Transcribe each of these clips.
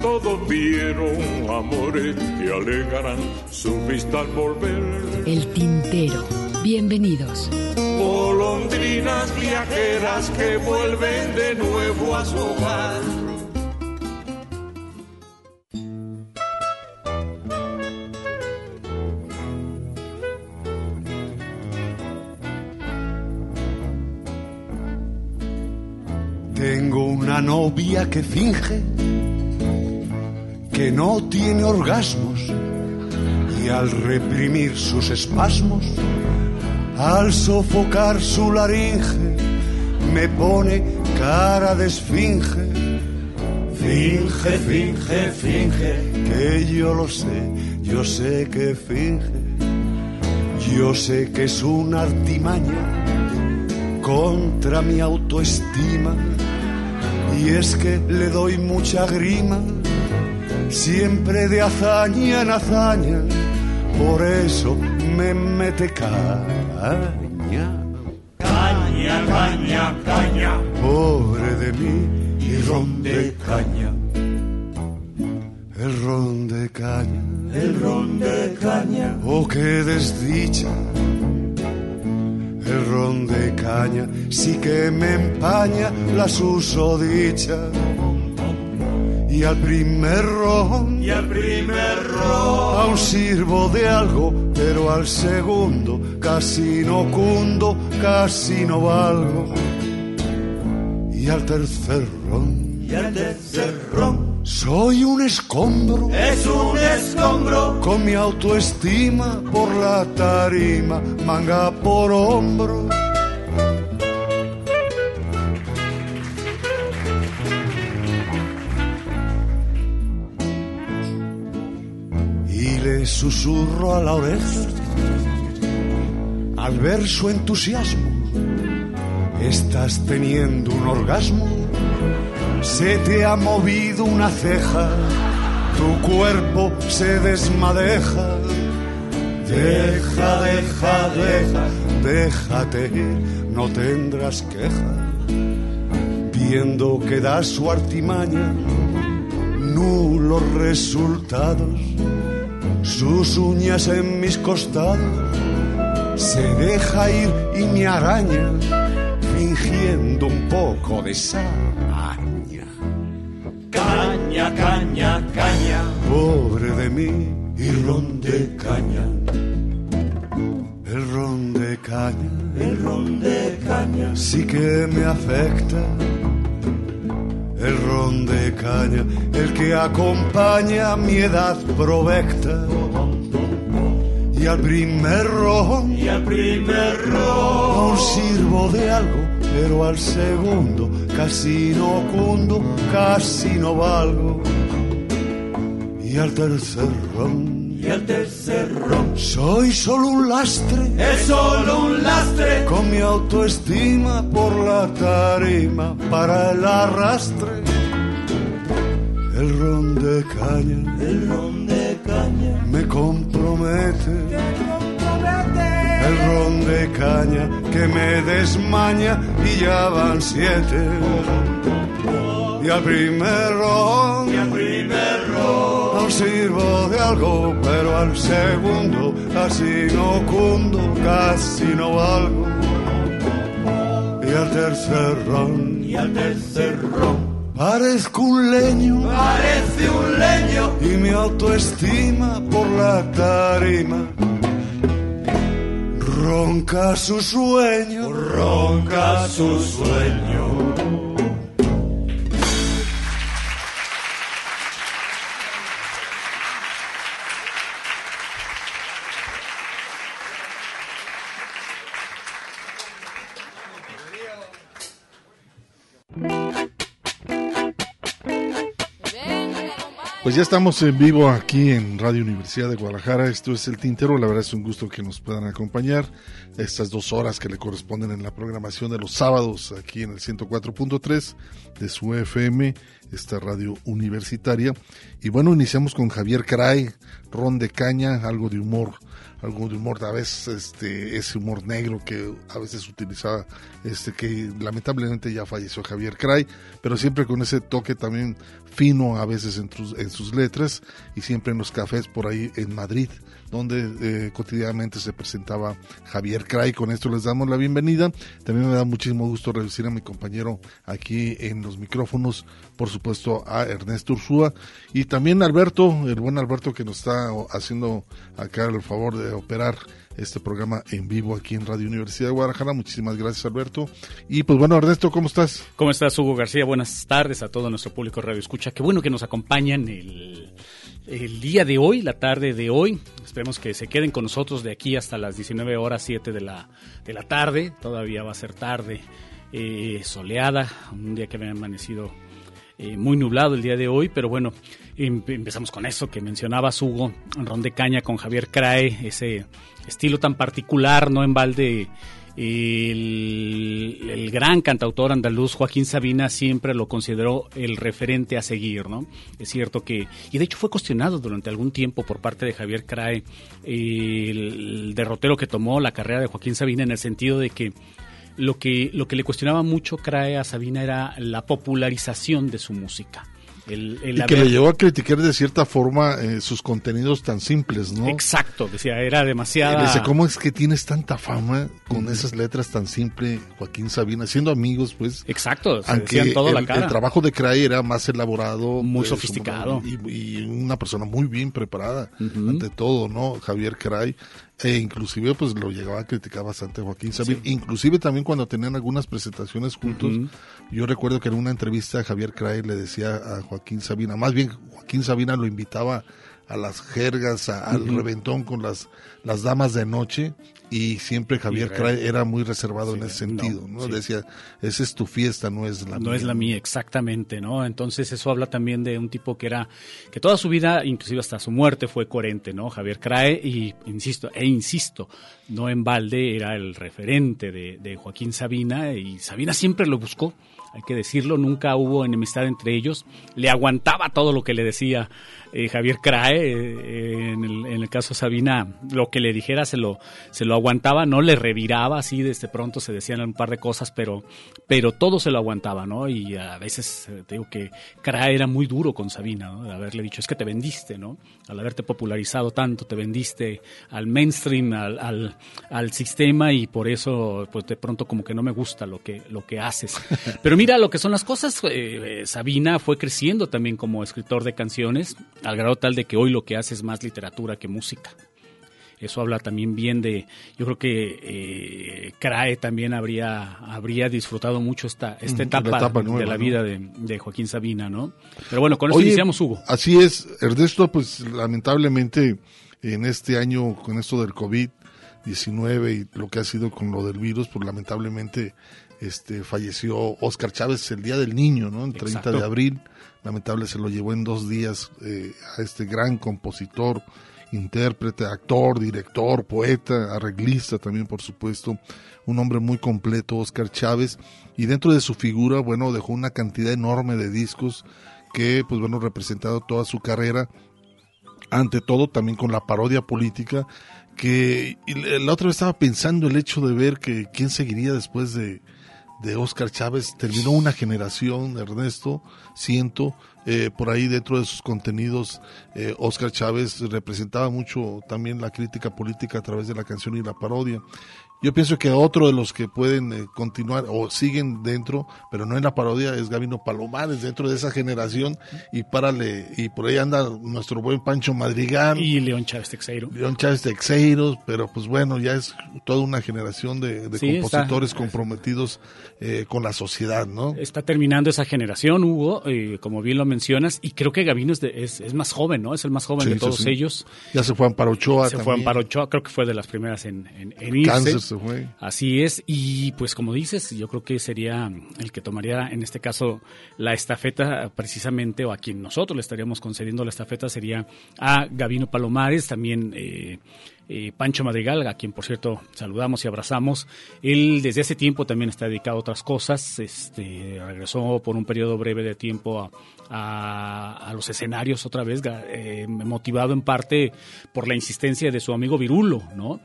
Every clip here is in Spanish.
Todos vieron amores que alegarán su vista al volver. El tintero. Bienvenidos. Golondrinas viajeras que vuelven de nuevo a su hogar. Tengo una novia que finge que no tiene orgasmos y al reprimir sus espasmos, al sofocar su laringe, me pone cara de esfinge. Finge, finge, finge, que yo lo sé, yo sé que finge, yo sé que es una artimaña contra mi autoestima y es que le doy mucha grima siempre de hazaña en hazaña, por eso me mete caña. Caña, caña, caña. Pobre de mí, y ron de caña. el ron de caña. El ron de caña. Oh, qué desdicha. El ron de caña sí que me empaña la susodicha. Y al primer ron, Y al primer ron. aún sirvo de algo, pero al segundo casi no cundo, casi no valgo. Y al tercer ron, Y al tercer ron. soy un escombro. Es un escombro. Con mi autoestima por la tarima, manga por hombro. Susurro a la oreja al ver su entusiasmo. Estás teniendo un orgasmo, se te ha movido una ceja, tu cuerpo se desmadeja. Deja, deja, deja, déjate no tendrás queja. Viendo que da su artimaña, nulos resultados, sus uñas en mis costados, se deja ir y me araña, fingiendo un poco de saña. Caña, caña, caña. Pobre de mí, Y ron de caña. el ron de caña. El ron de caña. sí que me afecta. El ron de caña, el que acompaña mi edad provecta. Y al primer ron, Y al primer ron. sirvo de algo, pero al segundo casi no cundo, casi no valgo. Y al tercer ron, Y al tercer ron. soy solo un lastre. Es solo un lastre. con mi autoestima por la tarima para el arrastre. El ron de caña El ron de caña. me compromete. El ron de caña que me desmaña y ya van siete. Y al primer ron no sirvo de algo, pero al segundo casi no cundo, casi no valgo. Y al tercer ron Y al tercer ron. parezco un leño Parece un leño. y mi autoestima por la tarima ronca su sueño. Ronca su sueño. Pues ya estamos en vivo aquí en Radio Universidad de Guadalajara. Esto es El Tintero. La verdad es un gusto que nos puedan acompañar estas dos horas que le corresponden en la programación de los sábados aquí en el 104.3 de su FM, esta radio universitaria. Y bueno, iniciamos con Javier Caray, ron de caña, algo de humor algo de humor, a veces este, ese humor negro que a veces utilizaba, este, que lamentablemente ya falleció Javier Cray, pero siempre con ese toque también fino a veces en, en sus letras y siempre en los cafés por ahí en Madrid donde eh, cotidianamente se presentaba Javier Cray. Con esto les damos la bienvenida. También me da muchísimo gusto recibir a mi compañero aquí en los micrófonos, por supuesto a Ernesto Ursúa y también Alberto, el buen Alberto que nos está haciendo acá el favor de operar este programa en vivo aquí en Radio Universidad de Guadalajara. Muchísimas gracias, Alberto. Y pues bueno, Ernesto, ¿cómo estás? ¿Cómo estás, Hugo García? Buenas tardes a todo nuestro público Radio Escucha. Qué bueno que nos acompañan el, el día de hoy, la tarde de hoy. Esperemos que se queden con nosotros de aquí hasta las 19 horas 7 de la, de la tarde. Todavía va a ser tarde, eh, soleada, un día que me ha amanecido eh, muy nublado el día de hoy, pero bueno, em, empezamos con eso que mencionabas, Hugo, Ron de Caña con Javier Crae, ese estilo tan particular, no en balde. El, el, gran cantautor andaluz Joaquín Sabina siempre lo consideró el referente a seguir, ¿no? Es cierto que, y de hecho fue cuestionado durante algún tiempo por parte de Javier Crae el derrotero que tomó la carrera de Joaquín Sabina en el sentido de que lo que, lo que le cuestionaba mucho Crae a Sabina era la popularización de su música. El, y que le llevó a criticar de cierta forma eh, sus contenidos tan simples, ¿no? Exacto, decía, era demasiado. Dice, ¿cómo es que tienes tanta fama con esas letras tan simples, Joaquín Sabina, siendo amigos, pues? Exacto, se aunque todo el, la cara. el trabajo de Cray era más elaborado. Muy pues, sofisticado. Y, una persona muy bien preparada, ante todo, ¿no? Javier Cray e inclusive pues lo llegaba a criticar bastante Joaquín Sabina, inclusive también cuando tenían algunas presentaciones juntos, yo recuerdo que en una entrevista Javier Cray le decía a Joaquín Sabina, más bien Joaquín Sabina lo invitaba a las jergas, al reventón con las, las damas de noche y siempre Javier Cray era muy reservado en ese sentido, ¿no? Decía, esa es tu fiesta, no es la mía. No es la mía, exactamente, ¿no? Entonces eso habla también de un tipo que era, que toda su vida, inclusive hasta su muerte, fue coherente, ¿no? Javier Crae, y insisto, e insisto, no en balde era el referente de, de Joaquín Sabina, y Sabina siempre lo buscó, hay que decirlo, nunca hubo enemistad entre ellos, le aguantaba todo lo que le decía eh, Javier Crae, eh, en, el, en, el, caso Sabina, lo que le dijera se lo, se lo aguantaba, no le reviraba así, desde pronto se decían un par de cosas, pero, pero todo se lo aguantaba, ¿no? Y a veces eh, te digo que Crae era muy duro con Sabina, ¿no? De haberle dicho, es que te vendiste, ¿no? Al haberte popularizado tanto, te vendiste al mainstream, al, al, al sistema y por eso, pues de pronto como que no me gusta lo que, lo que haces. Pero mira lo que son las cosas, Sabina fue creciendo también como escritor de canciones, al grado tal de que hoy lo que hace es más literatura que música. Eso habla también bien de, yo creo que eh, Crae también habría, habría disfrutado mucho esta, esta etapa, de la vida de, Joaquín Sabina, ¿no? Pero bueno, con eso iniciamos, Hugo. Así es, Ernesto, pues lamentablemente en este año, con esto del COVID-19 y lo que ha sido con lo del virus, pues lamentablemente este, falleció Oscar Chávez el Día del Niño, ¿no? El 30 de abril lamentable se lo llevó en dos días eh, a este gran compositor, intérprete, actor, director, poeta, arreglista también por supuesto, un hombre muy completo, Oscar Chávez, y dentro de su figura, bueno, dejó una cantidad enorme de discos que, pues bueno, representado toda su carrera, ante todo también con la parodia política, que la otra vez estaba pensando el hecho de ver que quién seguiría después de, de Oscar Chávez terminó una generación, Ernesto, siento, eh, por ahí dentro de sus contenidos, eh, Oscar Chávez representaba mucho también la crítica política a través de la canción y la parodia. Yo pienso que otro de los que pueden eh, continuar o siguen dentro, pero no en la parodia, es Gabino Palomares, dentro de esa generación, y párale, y por ahí anda nuestro buen Pancho Madrigal. Y León Chávez Texeiro. León Chávez Texeiro, pero pues bueno, ya es toda una generación de, compositores comprometidos eh, con la sociedad, ¿no? Está terminando esa generación, Hugo, eh, como bien lo mencionas, y creo que Gabino es, es, más joven, ¿no? Es el más joven de todos ellos. Ya se fue a Amparo Ochoa Se fue a Amparo Ochoa, creo que fue de las primeras en, en, irse. Así es, y pues como dices, yo creo que sería el que tomaría en este caso la estafeta precisamente, o a quien nosotros le estaríamos concediendo la estafeta sería a Gavino Palomares, también eh, eh, Pancho Madrigal, a quien por cierto saludamos y abrazamos. Él desde hace tiempo también está dedicado a otras cosas, este, regresó por un periodo breve de tiempo a, a, los escenarios otra vez, eh, motivado en parte por la insistencia de su amigo Virulo, ¿no?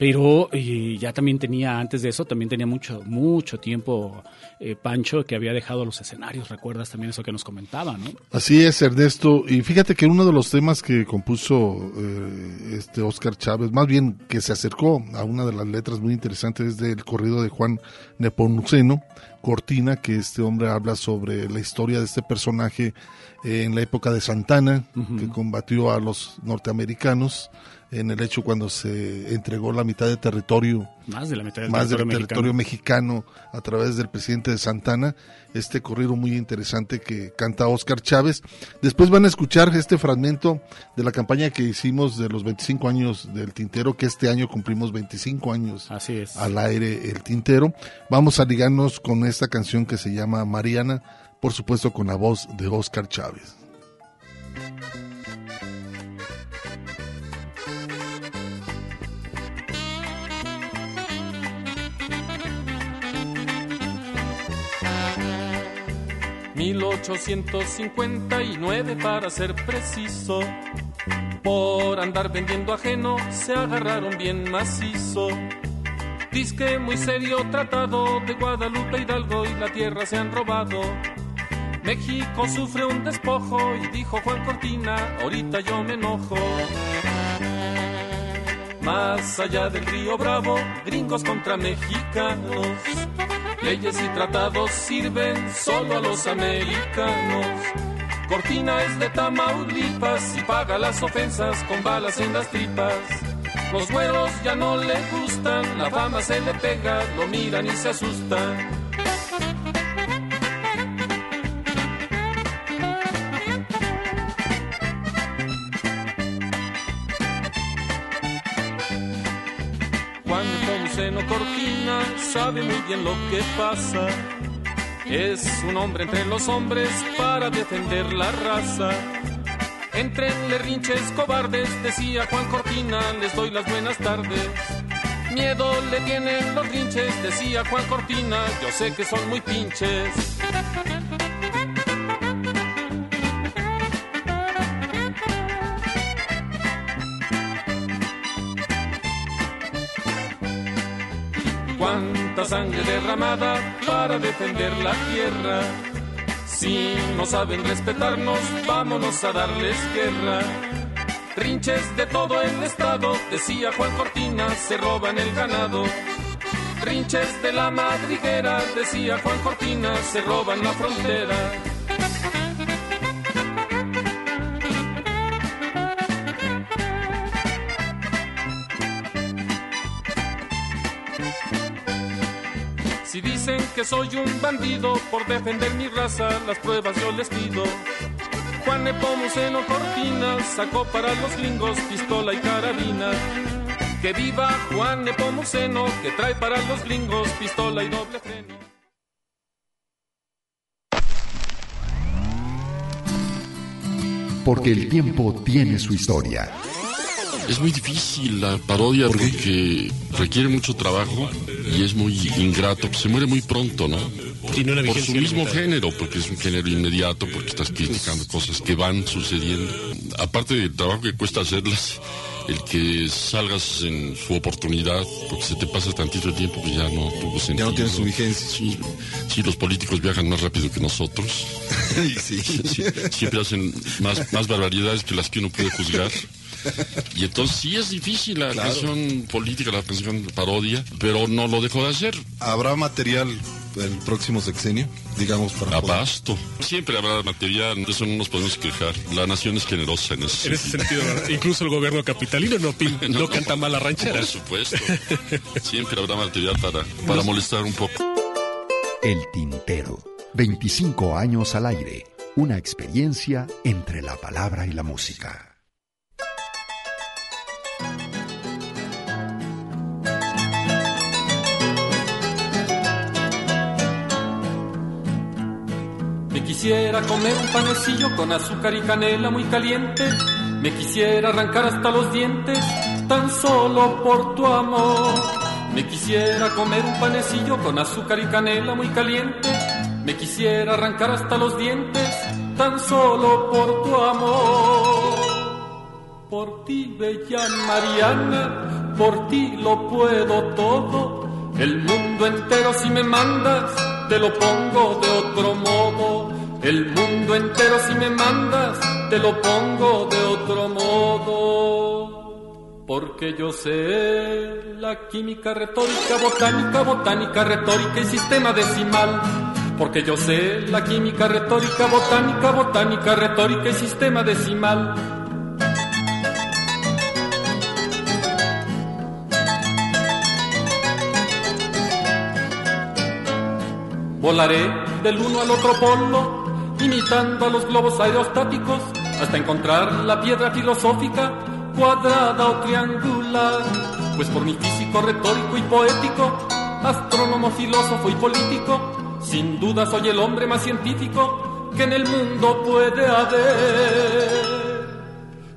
Pero eh, ya también tenía, antes de eso, también tenía mucho, mucho tiempo eh, Pancho que había dejado los escenarios, recuerdas también eso que nos comentaba, ¿no? Así es, Ernesto, y fíjate que uno de los temas que compuso eh, este Oscar Chávez, más bien que se acercó a una de las letras muy interesantes es del corrido de Juan Nepomuceno, Cortina, que este hombre habla sobre la historia de este personaje en la época de Santana, que combatió a los norteamericanos, en el hecho cuando se entregó la mitad de territorio, más de la mitad del, más territorio, del mexicano. territorio mexicano a través del presidente de Santana, este corrido muy interesante que canta Oscar Chávez. Después van a escuchar este fragmento de la campaña que hicimos de los 25 años del Tintero, que este año cumplimos 25 años Así es. al aire el Tintero. Vamos a ligarnos con esta canción que se llama Mariana, por supuesto con la voz de Oscar Chávez. 1859 para ser preciso. Por andar vendiendo ajeno se agarraron bien macizo. Disque muy serio tratado de Guadalupe Hidalgo y la tierra se han robado. México sufre un despojo y dijo Juan Cortina, ahorita yo me enojo. Más allá del río Bravo, gringos contra mexicanos. Leyes y tratados sirven solo a los americanos. Cortina es de Tamaulipas y paga las ofensas con balas en las tripas. Los güeros ya no le gustan, la fama se le pega, lo miran y se asustan. Nepomuceno Cortina sabe muy bien lo que pasa. Es un hombre entre los hombres para defender la raza. Entrenle rinches cobardes, decía Juan Cortina, les doy las buenas tardes. Miedo le tienen los rinches, decía Juan Cortina, yo sé que son muy pinches. Para defender la tierra. Si no saben respetarnos, vámonos a darles guerra. Rinches de todo el estado, decía Juan Cortina, se roban el ganado. Rinches de la madriguera, decía Juan Cortina, se roban la frontera. Si dicen que soy un bandido por defender mi raza, las pruebas yo les pido. Juan Nepomuceno Cortina sacó para los gringos pistola y carabina. Que viva Juan Nepomuceno que trae para los gringos pistola y doble freno. Porque el tiempo tiene su historia. Es muy difícil la parodia porque requiere mucho trabajo y es muy ingrato. Se muere muy pronto, ¿no? Tiene una Por su mismo limitada. género, porque es un género inmediato, porque estás criticando cosas que van sucediendo. Aparte del trabajo que cuesta hacerlas, el que salgas en su oportunidad, porque se te pasa tantito tiempo, pues ya no tuvo sentido. Ya no tiene su vigencia. Sí, sí, los políticos viajan más rápido que nosotros. Sí. Sí, siempre hacen más, más barbaridades que las que uno puede juzgar. Y entonces sí es difícil la Claro. canción política, la canción parodia, pero no lo dejó de hacer. ¿Habrá material el próximo sexenio? Digamos, para poder- Abasto. Siempre habrá material, de eso no nos podemos quejar. La nación es generosa en ese En ese sentido, incluso el gobierno capitalino no, pin- no canta mal la ranchera. Por supuesto. Siempre habrá material para, para molestar un poco. El Tintero. 25 años al aire. Una experiencia entre la palabra y la música. Quisiera comer un panecillo con azúcar y canela muy caliente. Me quisiera arrancar hasta los dientes tan solo por tu amor. Me quisiera comer un panecillo con azúcar y canela muy caliente. Me quisiera arrancar hasta los dientes tan solo por tu amor. Por ti, bella Mariana, por ti lo puedo todo. El mundo entero si me mandas, te lo pongo de otro modo. El mundo entero si me mandas, te lo pongo de otro modo. Porque yo sé la química retórica, botánica, botánica, retórica y sistema decimal. Porque yo sé la química retórica, botánica, botánica, retórica y sistema decimal. Volaré del uno al otro polo, imitando a los globos aerostáticos, hasta encontrar la piedra filosófica, cuadrada o triangular. Pues por mi físico retórico y poético, astrónomo, filósofo y político, sin duda soy el hombre más científico que en el mundo puede haber.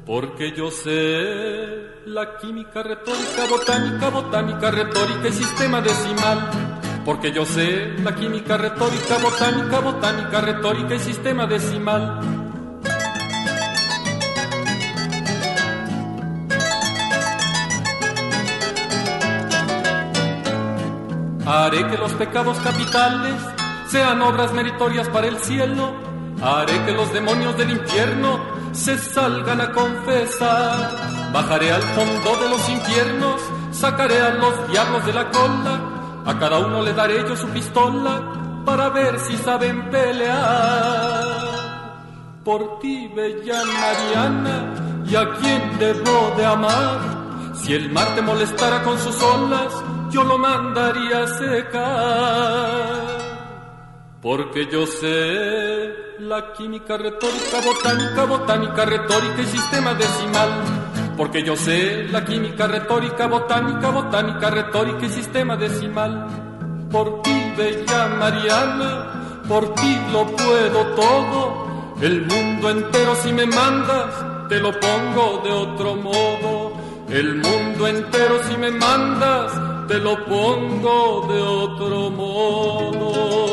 Porque yo sé la química retórica, botánica, botánica, retórica y sistema decimal porque yo sé la química retórica, botánica, botánica, retórica y sistema decimal. Haré que los pecados capitales sean obras meritorias para el cielo. Haré que los demonios del infierno se salgan a confesar. Bajaré al fondo de los infiernos, sacaré a los diablos de la cola a cada uno le daré yo su pistola para ver si saben pelear. Por ti, bella Mariana, y a quien debo de amar. Si el mar te molestara con sus olas, yo lo mandaría a secar. Porque yo sé la química retórica, botánica, botánica, retórica y sistema decimal porque yo sé la química retórica, botánica, botánica, retórica y sistema decimal. Por ti, bella Mariana, por ti lo puedo todo. El mundo entero si me mandas, te lo pongo de otro modo. El mundo entero si me mandas, te lo pongo de otro modo.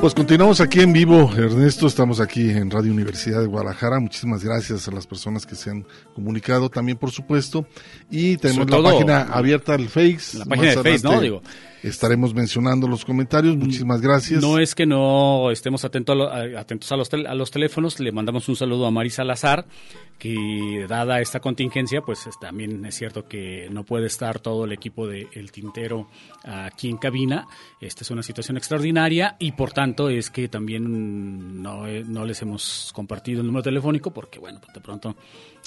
Pues continuamos aquí en vivo, Ernesto, estamos aquí en Radio Universidad de Guadalajara. Muchísimas gracias a las personas que se han comunicado también, por supuesto. Y tenemos la página abierta al Face. La página de Face, ¿no? Digo. Estaremos mencionando los comentarios. Muchísimas gracias. No es que no estemos atentos a, atentos a los, a los teléfonos. Le mandamos un saludo a Marisa Salazar, que dada esta contingencia, pues también es cierto que no puede estar todo el equipo de El Tintero aquí en cabina. Esta es una situación extraordinaria y por tanto es que también no, no les hemos compartido el número telefónico porque, bueno, pues de pronto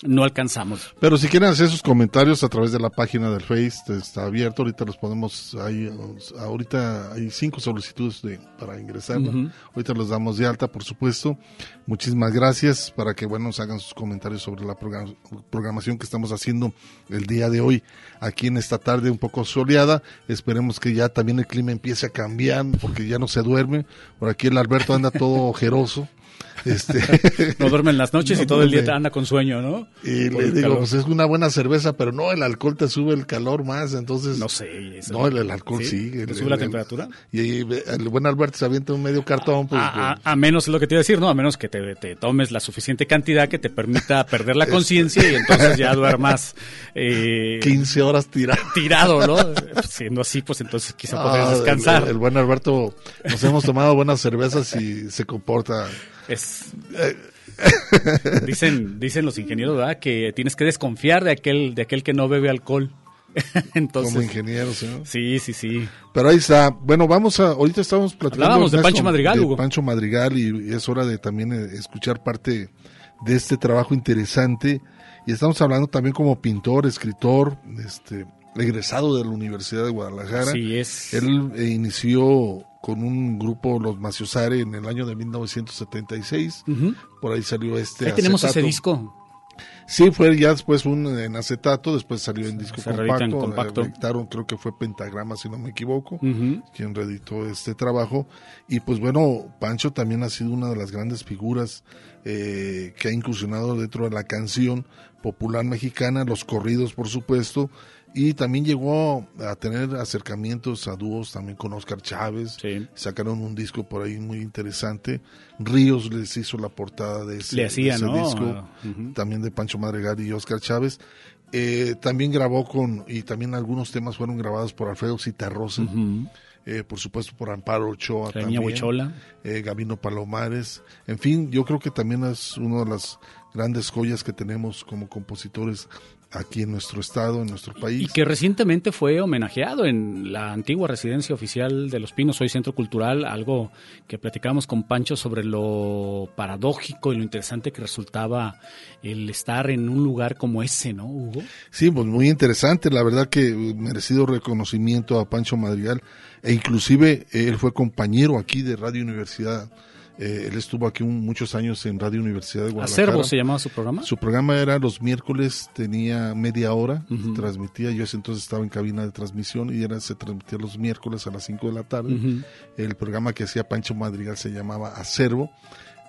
no alcanzamos. Pero si quieren hacer sus comentarios a través de la página del Face, está abierto, ahorita los podemos, ahí, ahorita hay cinco solicitudes de, para ingresar, ahorita los damos de alta, por supuesto. Muchísimas gracias para que, bueno, nos hagan sus comentarios sobre la programación que estamos haciendo el día de hoy, aquí en esta tarde un poco soleada. Esperemos que ya también el clima empiece a cambiar, porque ya no se duerme. Por aquí el Alberto anda todo ojeroso. Este, no duerme en las noches y todo el día anda con sueño, ¿no? Y le digo, pues es una buena cerveza, pero no, el alcohol te sube el calor más, entonces... No sé. no, el, alcohol sí. ¿Te sube la temperatura? Y, el buen Alberto se avienta un medio cartón. Pues, a, menos, es lo que te iba a decir, ¿no? A menos que te, tomes la suficiente cantidad que te permita perder la conciencia y entonces ya duermas... Eh, 15 horas tirado. Tirado, ¿no? Siendo así, pues entonces quizá podrías descansar. El, buen Alberto, nos hemos tomado buenas cervezas y se comporta es, eh, dicen, dicen los ingenieros, ¿verdad? Que tienes que desconfiar de aquel, de aquel que no bebe alcohol. Entonces, Como ingeniero, ¿sí? Sí, sí, sí. Pero ahí está. Bueno, vamos a. Ahorita estamos platicando. Hablábamos de Pancho Madrigal, de Hugo. Pancho Madrigal, y, y es hora de también eh, escuchar parte de este trabajo interesante. Y estamos hablando también como pintor, escritor, este, egresado de la Universidad de Guadalajara. Así es. Él eh, inició con un grupo, los Maciosare, en el año de 1976. Ujú. Por ahí salió este. Ahí tenemos ese disco. Sí, fue ya después un en acetato, después salió en disco Se en compacto. compacto. eh, reeditaron, creo que fue Pentagrama, si no me equivoco, quien reeditó este trabajo. Y pues bueno, Pancho también ha sido una de las grandes figuras eh, que ha incursionado dentro de la canción popular mexicana, los corridos, por supuesto. Y también llegó a tener acercamientos a dúos también con Oscar Chávez. Sacaron un disco por ahí muy interesante. Ríos les hizo la portada de ese, Le hacía, de ese ¿no? disco también de Pancho Madrigal y Oscar Chávez. Eh, también grabó con, y también algunos temas fueron grabados por Alfredo Citarrosa, eh, por supuesto por Amparo Ochoa, Reña también, eh, Gabino Palomares, en fin, yo creo que también es una de las grandes joyas que tenemos como compositores aquí en nuestro estado, en nuestro país. Y que recientemente fue homenajeado en la antigua residencia oficial de Los Pinos, hoy Centro Cultural, algo que platicamos con Pancho sobre lo paradójico y lo interesante que resultaba el estar en un lugar como ese, ¿no, Hugo? Sí, pues muy interesante, la verdad que merecido reconocimiento a Pancho Madrigal e inclusive eh, él fue compañero aquí de Radio Universidad. Eh, él estuvo aquí un- muchos años en Radio Universidad de Guadalajara. Acervo se llamaba su programa. Su programa era los miércoles, tenía media hora, transmitía, yo ese entonces estaba en cabina de transmisión y era se transmitía los miércoles a las 5 de la tarde. El programa que hacía Pancho Madrigal se llamaba Acervo.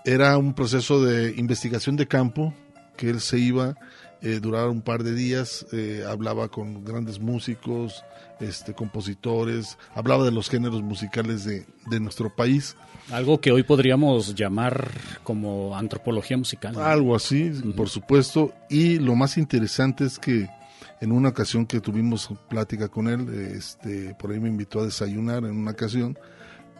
Era un proceso de investigación de campo que él se iba, eh, duraba un par de días, eh, hablaba con grandes músicos, este, compositores, hablaba de los géneros musicales de, de nuestro país. Algo que hoy podríamos llamar como antropología musical. ¿no? Algo así, por supuesto. Y lo más interesante es que en una ocasión que tuvimos plática con él, este, por ahí me invitó a desayunar en una ocasión,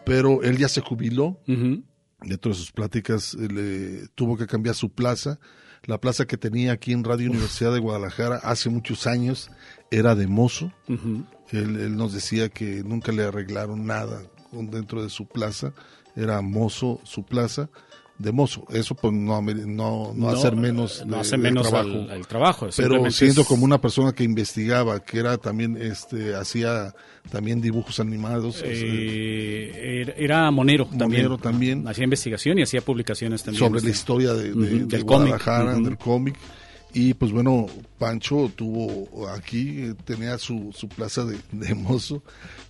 pero él ya se jubiló. Dentro de sus pláticas eh, le tuvo que cambiar su plaza. La plaza que tenía aquí en Radio Universidad de Guadalajara hace muchos años era de mozo. Él, él nos decía que nunca le arreglaron nada dentro de su plaza. Era mozo su plaza de mozo. Eso pues no, no, no, hacer menos, no hace menos trabajo. al- al trabajo, Pero siendo es- como una persona que investigaba, que era también, este, hacía también dibujos animados. o sea, Eh, era- monero, Monero también. también. Hacía investigación y hacía publicaciones también. sobre la este. historia de, de- de del cómic. Del cómic. Y pues bueno, Pancho tuvo aquí, eh, tenía su, su plaza de, de mozo.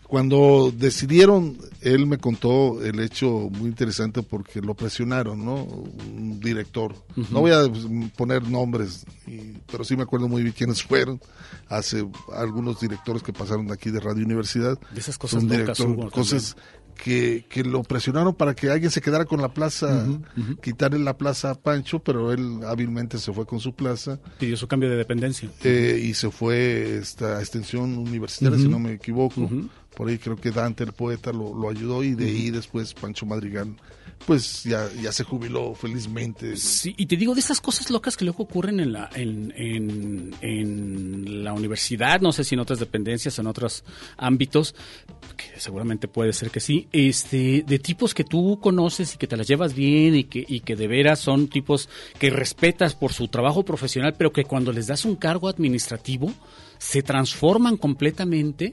Cuando decidieron, él me contó el hecho muy interesante porque lo presionaron, ¿no? Un director. No voy a pues, poner nombres, y- pero sí me acuerdo muy bien quiénes fueron. Hace algunos directores que pasaron de aquí de Radio Universidad. De esas cosas locas, director- Hugo, cosas que, que lo presionaron para que alguien se quedara con la plaza, quitarle la plaza a Pancho, pero él hábilmente se fue con su plaza Pidió su cambio de dependencia. eh, y se fue esta extensión universitaria, si no me equivoco. Por ahí creo que Dante, el poeta, lo, lo ayudó y de ahí después Pancho Madrigal, pues ya, ya se jubiló felizmente. Sí, y te digo de esas cosas locas que luego ocurren en la, en, en, en la universidad, no sé si en otras dependencias, en otros ámbitos, que seguramente puede ser que sí, este, de tipos que tú conoces y que te las llevas bien y que, y que de veras son tipos que respetas por su trabajo profesional, pero que cuando les das un cargo administrativo se transforman completamente.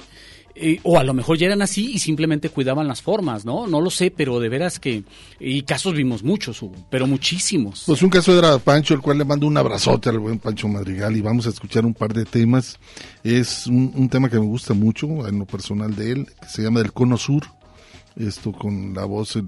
Eh, o a lo mejor ya eran así y simplemente cuidaban las formas, ¿no? No lo sé, pero de veras que... Y casos vimos muchos, pero muchísimos. Pues un caso era Pancho, el cual le mando un abrazote al buen Pancho Madrigal y vamos a escuchar un par de temas. Es un, un tema que me gusta mucho en lo personal de él, que se llama El Cono Sur. Esto con la voz y,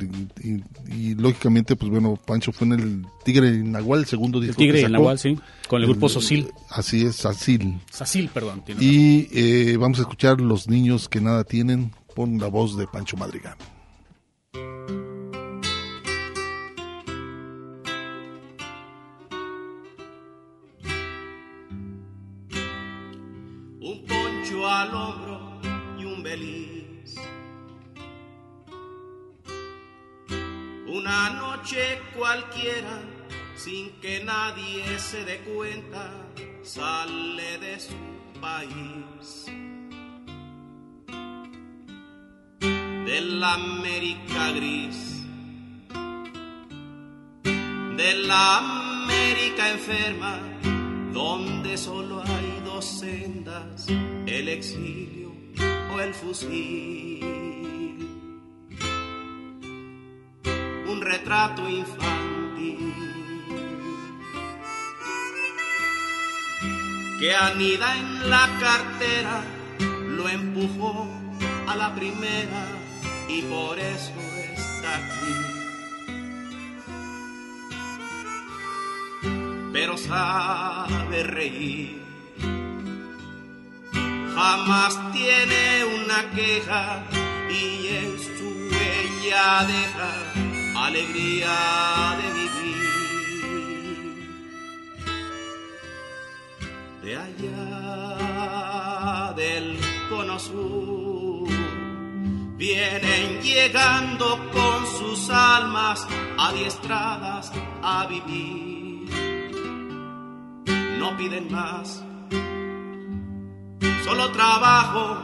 y- y, lógicamente, pues bueno, Pancho fue en el Tigre y Nahual, el segundo disco. Tigre que y sacó. Nahual, sí, con el grupo Sosil. Así es, Sacil. Sacil, perdón. tiene Y eh, vamos a escuchar Los niños que nada tienen con la voz de Pancho Madrigal. un poncho al hombro y un beliz. Una noche cualquiera sin que nadie se dé cuenta, sale de su país. De la América gris, de la América enferma, donde solo hay dos sendas, el exilio o el fusil. Un retrato infantil que anida en la cartera, lo empujó a la primera y por eso está aquí. Pero sabe reír, jamás tiene una queja y en su huella deja alegría de vivir. De allá del cono sur vienen llegando con sus almas adiestradas a vivir. No piden más, solo trabajo,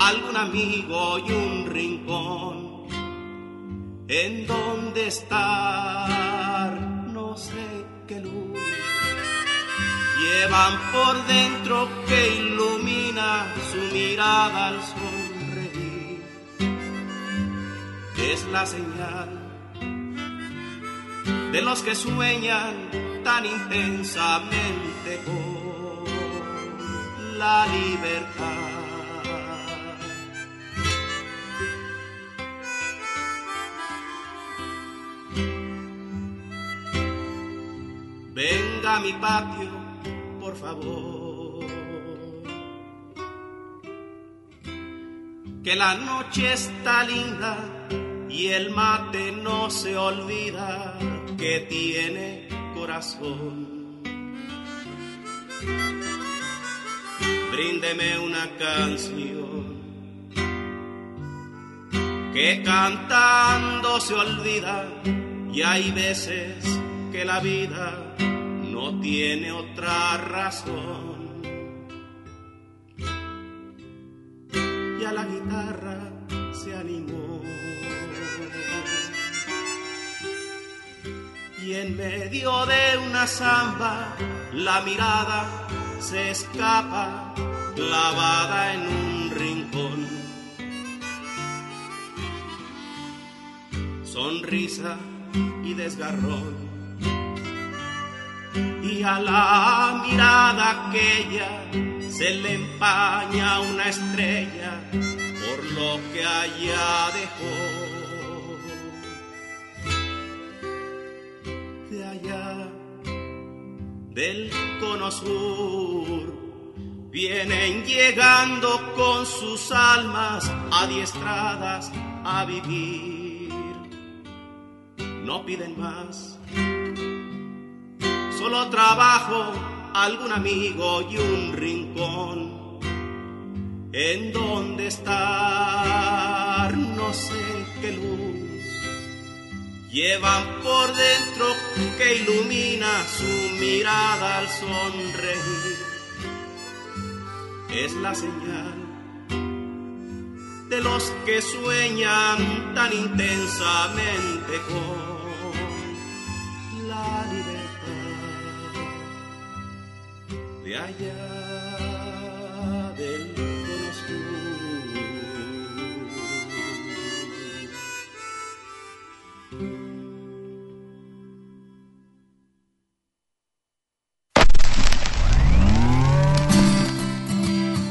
algún amigo y un rincón. En donde estar, no sé qué luz llevan por dentro que ilumina su mirada al sonreír. Es la señal de los que sueñan tan intensamente con la libertad. Mi patio, por favor. Que la noche está linda y el mate no se olvida que tiene corazón. Bríndeme una canción que cantando se olvida y hay veces que la vida no tiene otra razón. Y a la guitarra se animó. Y en medio de una samba la mirada se escapa clavada en un rincón. Sonrisa y desgarrón y a la mirada aquella se le empaña una estrella por lo que allá dejó. De allá del cono sur vienen llegando con sus almas adiestradas a vivir. No piden más solo trabajo, algún amigo y un rincón. En donde estar, no sé qué luz llevan por dentro que ilumina su mirada al sonreír. Es la señal de los que sueñan tan intensamente con allá del.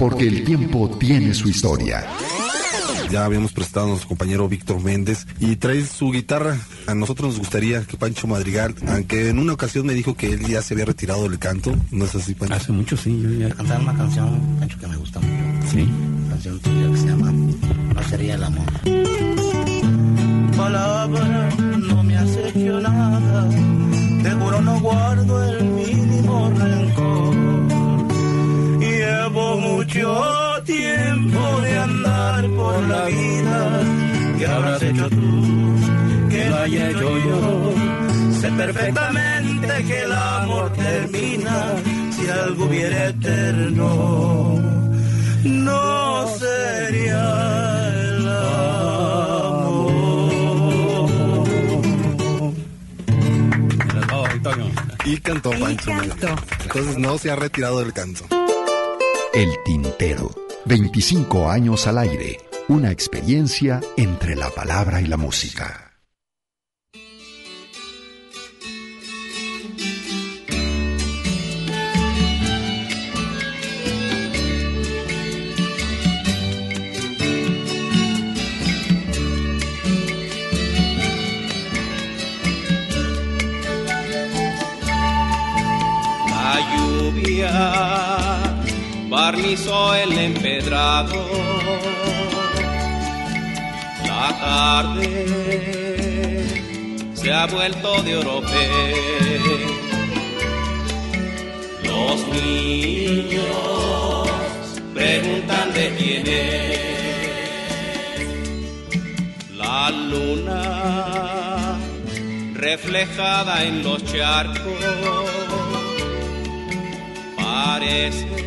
Porque el tiempo tiene su historia. Ya habíamos prestado a nuestro compañero Víctor Méndez y trae su guitarra. A nosotros nos gustaría que Pancho Madrigal, aunque en una ocasión me dijo que él ya se había retirado del canto, ¿no es así, Pancho? Hace mucho, sí. Yo ya cantar una canción, Pancho, que me gusta mucho. Sí. Una canción tuya que se llama No sería el amor. palabra no me has hecho nada, te juro no guardo el mínimo rencor. Llevo mucho tiempo de andar por la vida, ¿qué habrás hecho tú? ¿Qué haya hecho yo? Sé perfectamente que el amor termina si algo hubiera eterno. No sería el amor. Y cantó Pancho. Entonces no se ha retirado del canto. El Tintero. 25 años al aire. Una experiencia entre la palabra y la música. La lluvia barnizó el empedrado. La tarde se ha vuelto de oropel. Los niños preguntan de quién es. La luna reflejada en los charcos parece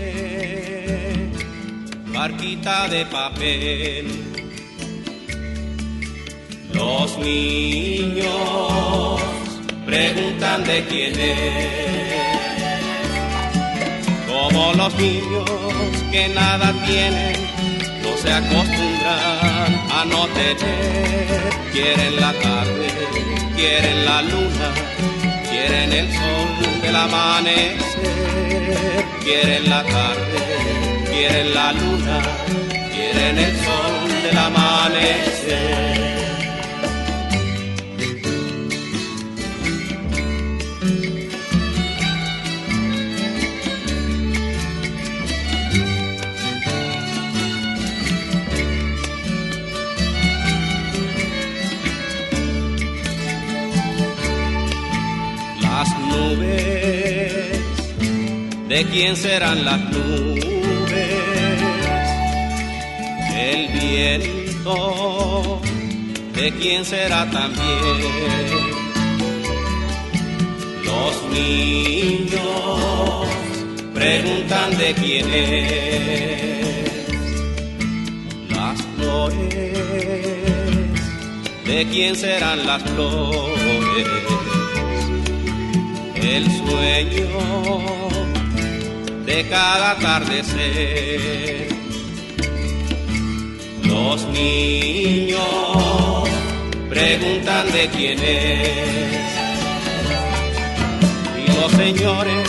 barquita de papel. Los niños preguntan de quién es. Como los niños que nada tienen, no se acostumbran a no tener. Quieren la tarde, quieren la luna, quieren el sol del amanecer, quieren la tarde, quieren la luna, quieren el sol del amanecer. ¿De quién serán las nubes? El viento, ¿de quién será también? Los niños preguntan de quién es. Las flores, ¿de quién serán las flores? el sueño de cada atardecer. Los niños preguntan de quién es. Y los señores,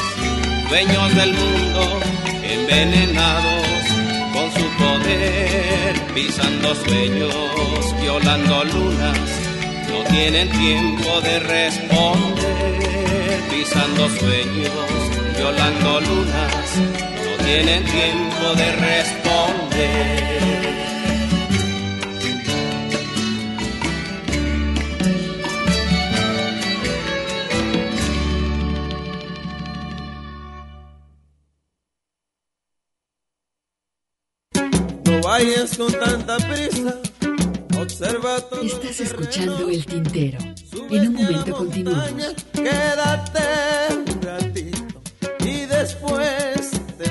dueños del mundo, envenenados con su poder, pisando sueños, violando lunas, no tienen tiempo de responder pisando sueños, violando lunas, no tienen tiempo de responder. No vayas con tanta prisa. Observa todo Estás escuchando El Tintero. En un momento continuamos. Quédate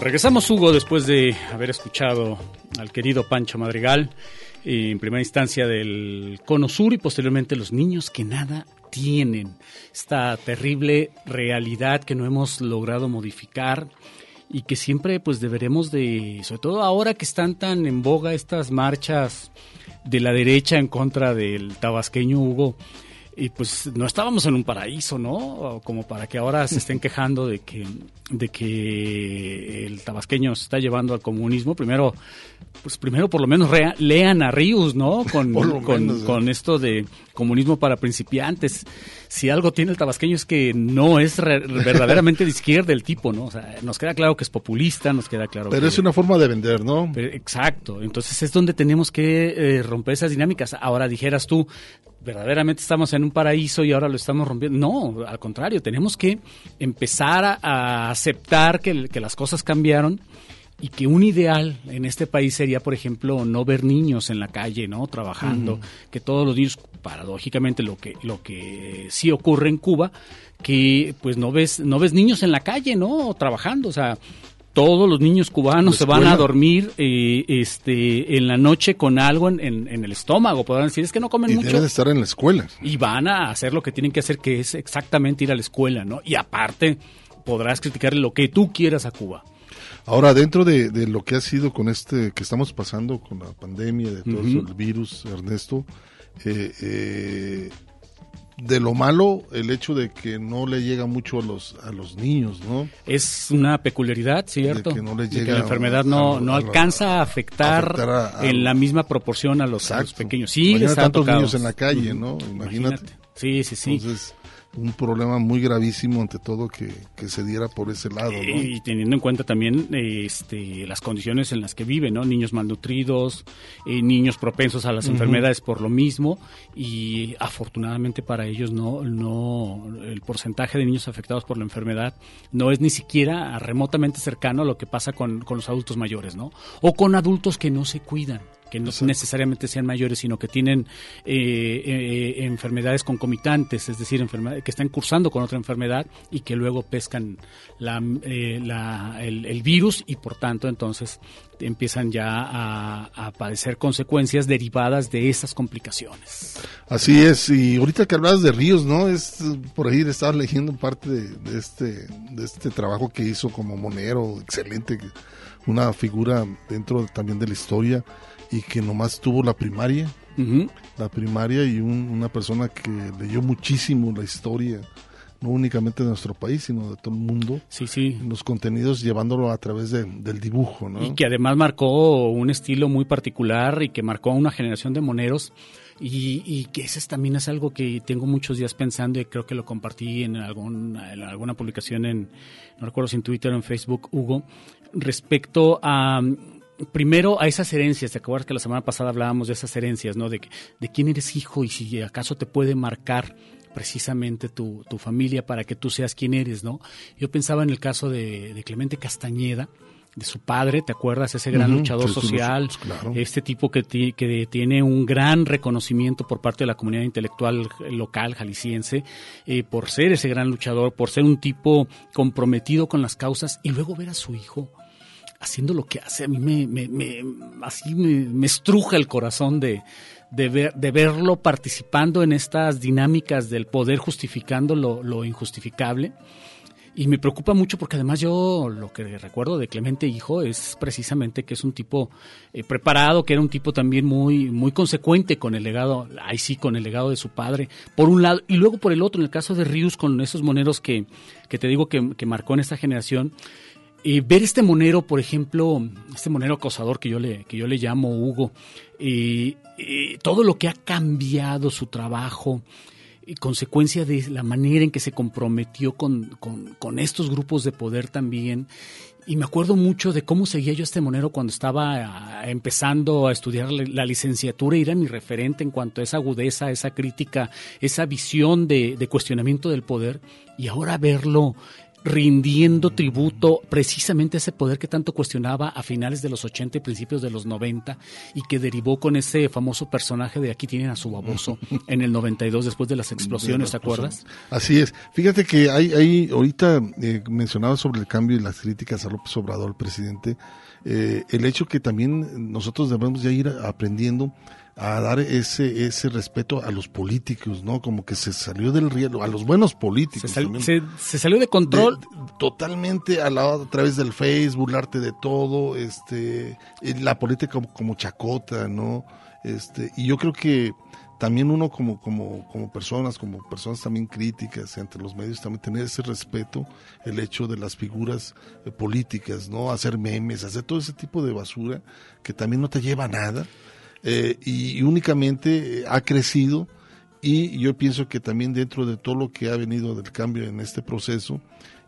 Regresamos, Hugo, después de haber escuchado al querido Pancho Madrigal, eh, en primera instancia del Cono Sur y posteriormente los niños que nada tienen. Esta terrible realidad que no hemos logrado modificar y que siempre pues deberemos de, sobre todo ahora que están tan en boga estas marchas de la derecha en contra del tabasqueño Hugo, y pues no estábamos en un paraíso, ¿no? Como para que ahora se estén quejando de que, de que el tabasqueño se está llevando al comunismo. Primero, pues primero por lo menos lean a Ríos, ¿no? Con, con, esto de comunismo para principiantes. Si algo tiene el tabasqueño es que no es verdaderamente de izquierda el tipo, ¿no? O sea, nos queda claro que es populista, nos queda claro Pero es una forma de vender, ¿no? exacto. Entonces es donde tenemos que eh, romper esas dinámicas. Ahora dijeras tú, verdaderamente estamos en un paraíso y ahora lo estamos rompiendo. No, al contrario, tenemos que empezar a, aceptar que, las cosas cambiaron y que un ideal en este país sería, por ejemplo, no ver niños en la calle, ¿no? Trabajando, que todos los niños, paradójicamente, lo que, lo que sí ocurre en Cuba, que pues no ves, no ves niños en la calle, ¿no? Trabajando, o sea, todos los niños cubanos se van a dormir eh, este, en la noche con algo en, en, el estómago. Podrán decir, es que no comen y mucho. Deben estar en la escuela. Y van a hacer lo que tienen que hacer, que es exactamente ir a la escuela, ¿no? Y aparte, podrás criticar lo que tú quieras a Cuba. Ahora, dentro de, de, lo que ha sido con este, que estamos pasando con la pandemia, de todo el virus, Ernesto, eh, eh, de lo malo el hecho de que no le llega mucho a los a los niños, ¿no? Es una peculiaridad, cierto. De que, no la enfermedad no, no alcanza a, afectar, en la misma proporción a los, pequeños. Sí, tantos niños en la calle, ¿no? Imagínate. Sí, sí, sí un problema muy gravísimo ante todo que, se diera por ese lado. ¿no? Y teniendo en cuenta también este, las condiciones en las que viven, ¿no? Niños malnutridos, eh, niños propensos a las enfermedades por lo mismo y afortunadamente para ellos no, no, el porcentaje de niños afectados por la enfermedad no es ni siquiera remotamente cercano a lo que pasa con, con los adultos mayores, ¿no? O con adultos que no se cuidan que no necesariamente sean mayores, sino que tienen eh, eh, enfermedades concomitantes, es decir, que están cursando con otra enfermedad y que luego pescan eh, el, virus y por tanto entonces empiezan ya a, padecer consecuencias derivadas de esas complicaciones. Así es, y ahorita que hablabas de Ríos, ¿no? Es por ahí estaba leyendo parte de, este de este trabajo que hizo como monero, excelente, una figura dentro también de la historia y que nomás tuvo la primaria, la primaria y una persona que leyó muchísimo la historia, no únicamente de nuestro país, sino de todo el mundo. Sí, sí. Los contenidos llevándolo a través del dibujo, ¿no? Y que además marcó un estilo muy particular y que marcó a una generación de moneros. Y, que ese también es algo que tengo muchos días pensando y creo que lo compartí en, algún, en alguna publicación en, no recuerdo si en Twitter o en Facebook, Hugo, respecto a primero a esas herencias, te acuerdas que la semana pasada hablábamos de esas herencias, ¿no? De, de quién eres hijo y si acaso te puede marcar precisamente tu, tu, familia para que tú seas quien eres, ¿no? Yo pensaba en el caso de, Clemente Castañeda, de su padre, ¿te acuerdas? Ese gran luchador social, este tipo que, que, tiene un gran reconocimiento por parte de la comunidad intelectual local jalisciense, eh, por ser ese gran luchador, por ser un tipo comprometido con las causas y luego ver a su hijo haciendo lo que hace, a mí me, me, así me, estruja el corazón de, de, ver, de verlo participando en estas dinámicas del poder justificando lo, injustificable. Y me preocupa mucho porque además yo lo que recuerdo de Clemente Hijo es precisamente que es un tipo eh, preparado, que era un tipo también muy, muy consecuente con el legado, ahí sí, con el legado de su padre, por un lado, y luego por el otro, en el caso de Rius, con esos moneros que, que te digo que, que marcó en esta generación, ver este monero, por ejemplo, este monero acosador que yo le, que yo le llamo Hugo, y todo lo que ha cambiado su trabajo, consecuencia de la manera en que se comprometió con, con, estos grupos de poder también. Y me acuerdo mucho de cómo seguía yo este monero cuando estaba ah, empezando a estudiar la licenciatura y era mi referente en cuanto a esa agudeza, esa crítica, esa visión de cuestionamiento del poder. Y ahora verlo rindiendo tributo precisamente a ese poder que tanto cuestionaba a finales de los 80 y principios de los 90 y que derivó con ese famoso personaje de aquí tienen a su baboso en el 92 después de las explosiones, ¿te acuerdas? Así es. Fíjate que hay, hay ahorita eh, mencionado sobre el cambio y las críticas a López Obrador, presidente, eh, el hecho que también nosotros debemos ya ir aprendiendo a dar ese ese respeto a los políticos, ¿no? Como que se salió del rielo, a los buenos políticos. Se, se, salió de control. totalmente a, la, a través del Facebook, burlarte de todo, este, la política como, como chacota, ¿no? Este, y yo creo que también uno como, como, como personas, como personas también críticas entre los medios, también tener ese respeto, el hecho de las figuras eh, políticas, ¿no? Hacer memes, hacer todo ese tipo de basura que también no te lleva a nada eh, y, y únicamente eh, ha crecido y yo pienso que también dentro de todo lo que ha venido del cambio en este proceso,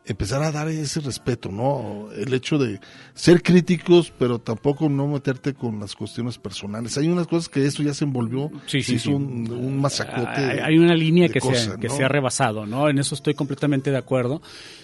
empezar a dar ese respeto, ¿no? El hecho de ser críticos, pero tampoco no meterte con las cuestiones personales. Hay unas cosas que esto ya se envolvió, Sí, sí, se hizo sí. Un, un masacote. Hay, de- hay una línea que, se, cosas, que ¿no? se ha rebasado, ¿no? En eso estoy completamente de acuerdo.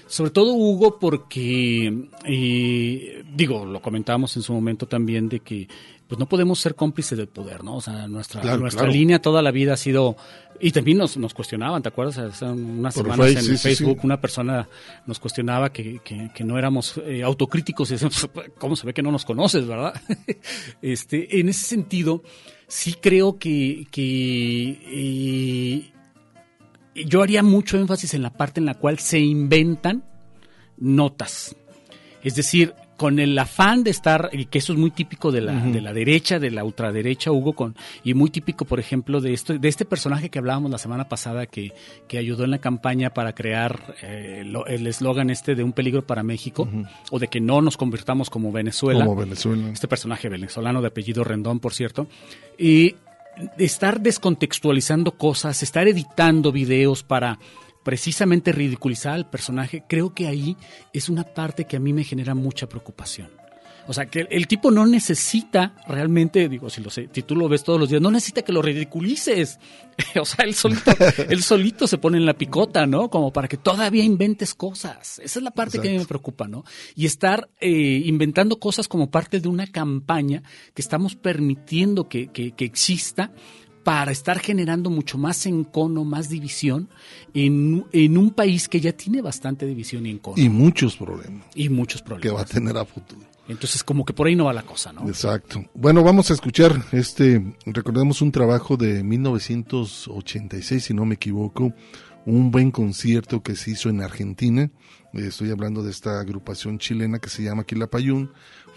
Sobre todo, Hugo, porque, eh, digo, lo comentábamos en su momento también, de que pues no podemos ser cómplices del poder, ¿no? O sea, nuestra, Claro, nuestra claro. línea toda la vida ha sido... Y también nos, nos cuestionaban, ¿te acuerdas? Hace unas Por semanas Face, en sí, Facebook sí. una persona nos cuestionaba que, que, que no éramos eh, autocríticos y decíamos, ¿cómo se ve que no nos conoces, verdad? este, en ese sentido, sí creo que, que eh, yo haría mucho énfasis en la parte en la cual se inventan notas. Es decir, con el afán de estar, y que eso es muy típico de la, de la derecha, de la ultraderecha, Hugo, con, y muy típico, por ejemplo, de esto, de este personaje que hablábamos la semana pasada que, que ayudó en la campaña para crear eh, lo- el eslogan este de un peligro para México, o de que no nos convirtamos como Venezuela. Como Venezuela. Este personaje venezolano de apellido Rendón, por cierto. Y estar descontextualizando cosas, estar editando videos para precisamente ridiculizar al personaje, creo que ahí es una parte que a mí me genera mucha preocupación. O sea, que el, el tipo no necesita realmente, digo, si, lo sé, si tú lo ves todos los días, no necesita que lo ridiculices. o sea, él solito, él solito se pone en la picota, ¿no? Como para que todavía inventes cosas. Esa es la parte que a mí me preocupa, ¿no? Y estar eh, inventando cosas como parte de una campaña que estamos permitiendo que, que- que exista para estar generando mucho más encono, más división en, en un país que ya tiene bastante división y encono. Y muchos problemas Y muchos que problemas. va a tener a futuro. Entonces, como que por ahí no va la cosa, ¿no? Exacto. Bueno, vamos a escuchar este, recordemos un trabajo de 1986, si no me equivoco, un buen concierto que se hizo en Argentina. Estoy hablando de esta agrupación chilena que se llama Quilapayún.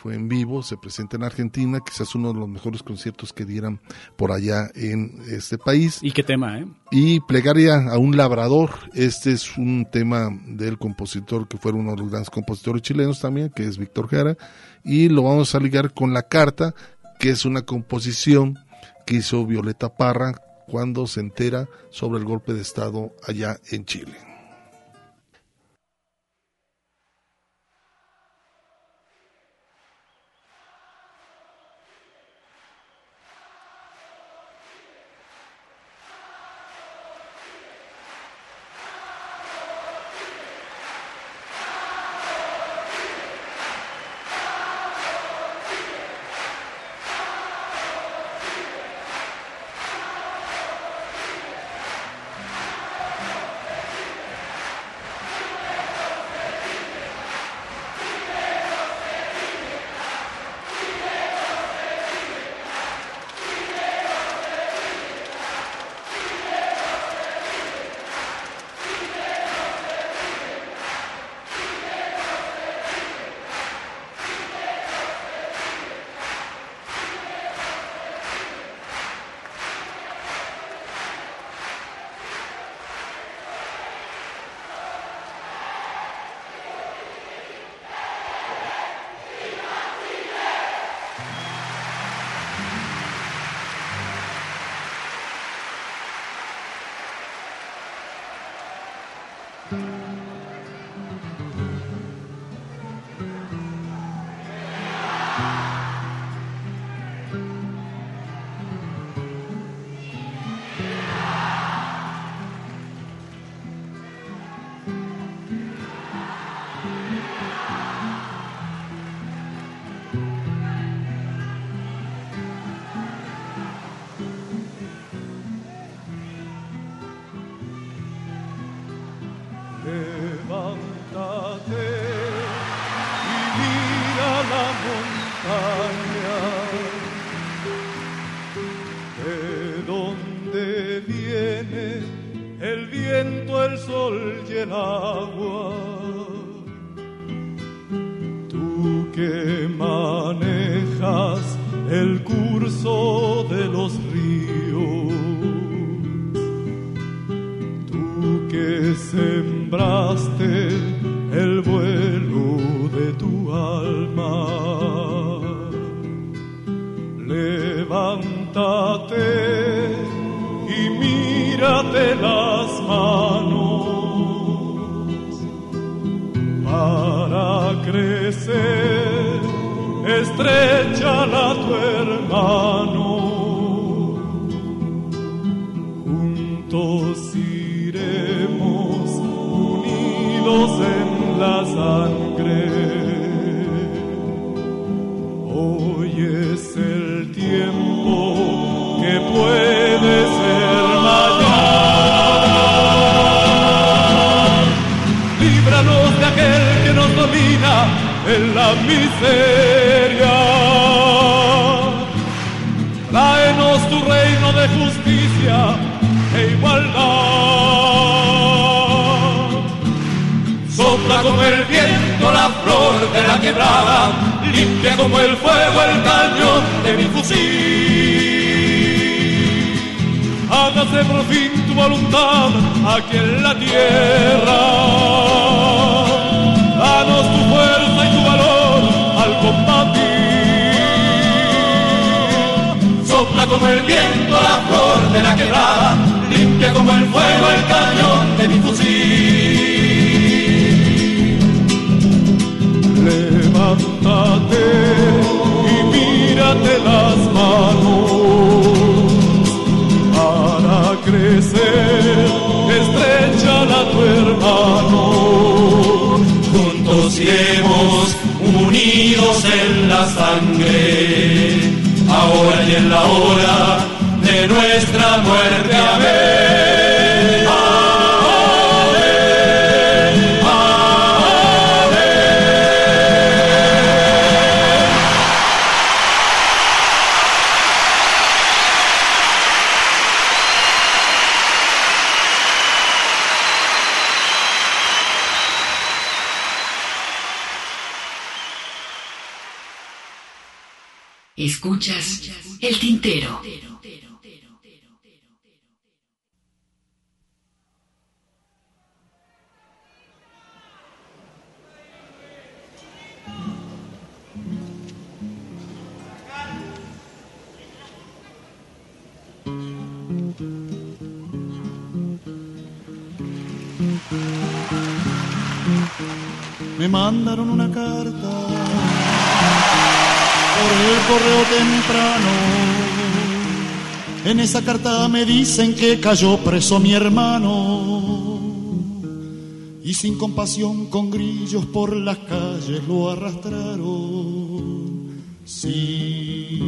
Fue en vivo, se presenta en Argentina, quizás uno de los mejores conciertos que dieran por allá en este país. ¿Y qué tema, eh? Y Plegaria a un labrador, este es un tema del compositor que fue uno de los grandes compositores chilenos también, que es Víctor Jara, y lo vamos a ligar con La Carta, que es una composición que hizo Violeta Parra cuando se entera sobre el golpe de Estado allá en Chile. Escuchas el tintero. Me mandaron una carta el correo temprano. En esa carta me dicen que cayó preso mi hermano. Y sin compasión con grillos por las calles lo arrastraron. Sí.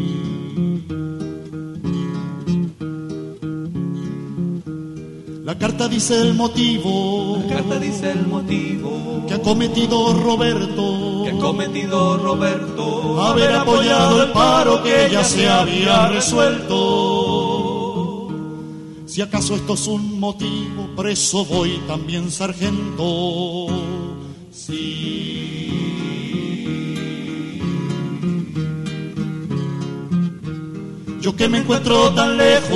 La carta dice el motivo. La carta dice el motivo que ha cometido Roberto. Cometido Roberto. haber apoyado el paro que ya se había resuelto. Si acaso esto es un motivo, preso voy también, sargento. Sí. Yo que me encuentro tan lejos,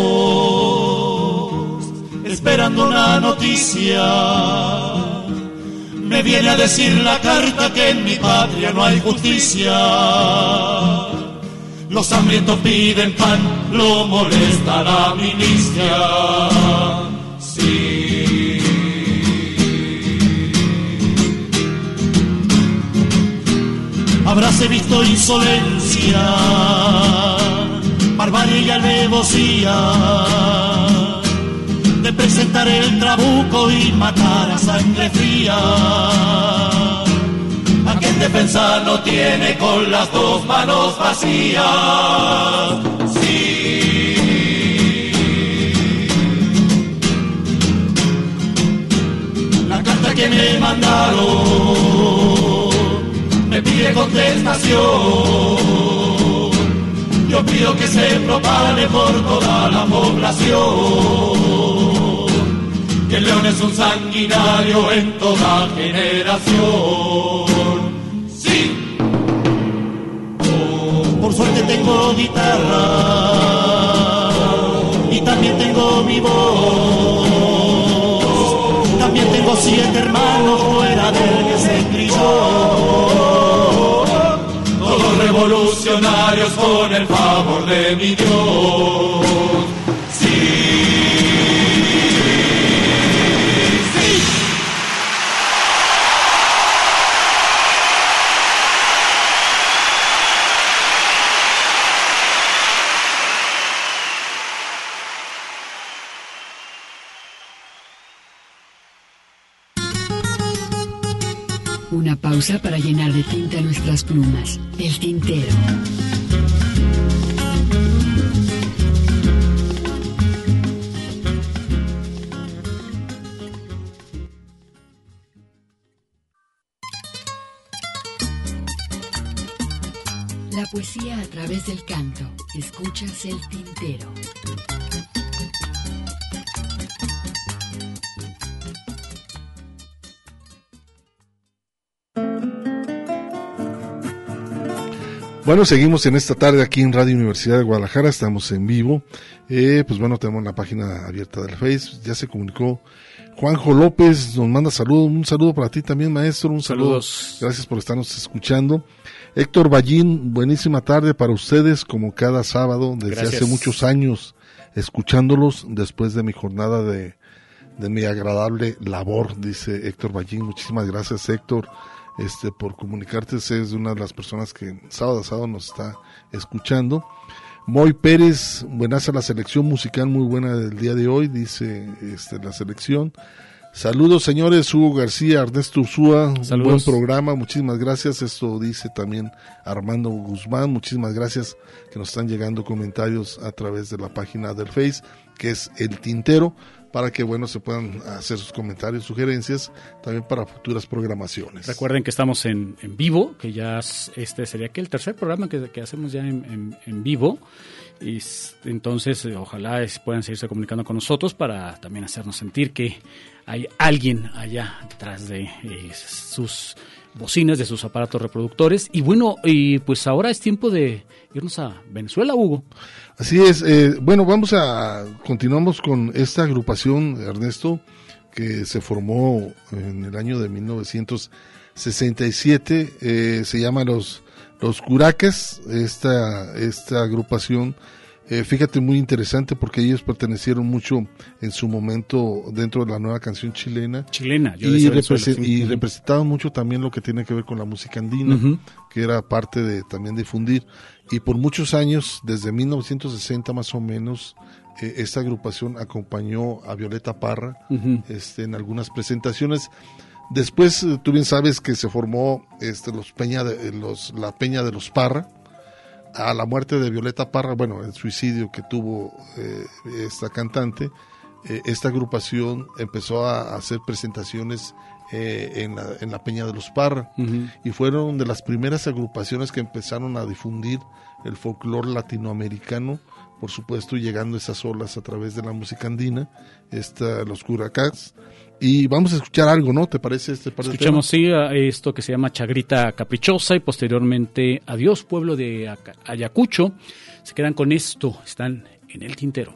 esperando una noticia. Me viene a decir la carta que en mi patria no hay justicia. Los hambrientos piden pan, lo molesta la milicia. Sí. Habráse visto insolencia, barbarie y alevosía presentar el trabuco y matar a sangre fría. A quien defensa no tiene con las dos manos vacías. Sí. La carta que me mandaron me pide contestación. Yo pido que se propague por toda la población. Que el león es un sanguinario en toda generación. Sí. Por suerte tengo guitarra y también tengo mi voz. siete hermanos fuera del que se creyó. Todos revolucionarios con el favor de mi Dios. La poesía a través del canto. Escuchas el tintero. Bueno, seguimos en esta tarde aquí en Radio Universidad de Guadalajara, estamos en vivo. Eh, pues bueno, tenemos la página abierta del Face, ya se comunicó Juanjo López, nos manda saludos, un saludo para ti también, maestro, un saludo. Saludos. Gracias por estarnos escuchando. Héctor Ballín, buenísima tarde para ustedes, como cada sábado, desde Gracias. hace muchos años, escuchándolos después de mi jornada de, de mi agradable labor, dice Héctor Ballín. Muchísimas gracias, Héctor este, por comunicarte. Es una de las personas que sábado a sábado nos está escuchando. Moy Pérez, buenas a la selección musical muy buena del día de hoy, dice este, la selección. Saludos señores, Hugo García, Ernesto Ursúa, un buen Saludos. programa, muchísimas gracias. Esto dice también Armando Guzmán, muchísimas gracias que nos están llegando comentarios a través de la página del Face, que es El Tintero, para que bueno se puedan hacer sus comentarios, sugerencias, también para futuras programaciones. Recuerden que estamos en, en vivo, que ya es- este sería que el tercer programa que, que hacemos ya en, en- en vivo. Y entonces, eh, ojalá puedan seguirse comunicando con nosotros para también hacernos sentir que hay alguien allá detrás de eh, sus bocinas, de sus aparatos reproductores. Y bueno, y pues ahora es tiempo de irnos a Venezuela, Hugo. Así es. eh, bueno, vamos a continuamos con esta agrupación, Ernesto, que se formó en el año de 1967. eh, se llama los los Curaques. Esta esta agrupación, eh, fíjate, muy interesante porque ellos pertenecieron mucho en su momento dentro de la nueva canción chilena. Chilena, yo y, represe- y representaban mucho también lo que tiene que ver con la música andina, que era parte de también difundir. Y por muchos años, desde 1960 más o menos, eh, esta agrupación acompañó a Violeta Parra este, en algunas presentaciones. Después, eh, tú bien sabes que se formó este, los Peña de, los, la Peña de los Parra. A la muerte de Violeta Parra, bueno, el suicidio que tuvo eh, esta cantante, eh, esta agrupación empezó a hacer presentaciones eh, en, la, en la Peña de los Parra y fueron de las primeras agrupaciones que empezaron a difundir el folclore latinoamericano, por supuesto, llegando esas olas a través de la música andina, esta, los curacás. Y vamos a escuchar algo, ¿no? ¿Te parece este par de Escuchamos, sí, a esto que se llama Chagrita Caprichosa y posteriormente Adiós, pueblo de Ayacucho. Se quedan con esto, están en el tintero.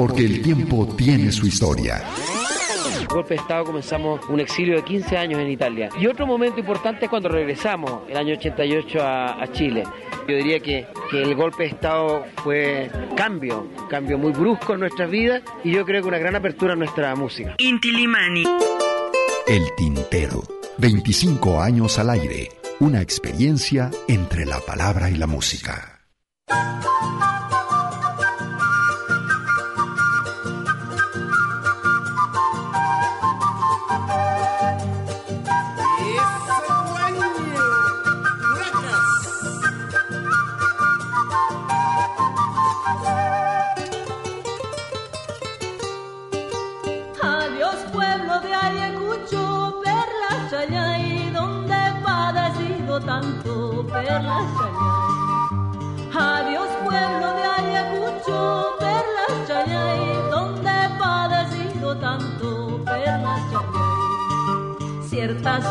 Porque el tiempo tiene su historia. golpe de Estado comenzamos un exilio de 15 años en Italia. Y otro momento importante es cuando regresamos, el año 88, a, a Chile. Yo diría que, que, el golpe de Estado fue cambio, cambio muy brusco en nuestras vidas y yo creo que una gran apertura en nuestra música. Intilimani. El Tintero. 25 años al aire. Una experiencia entre la palabra y la música.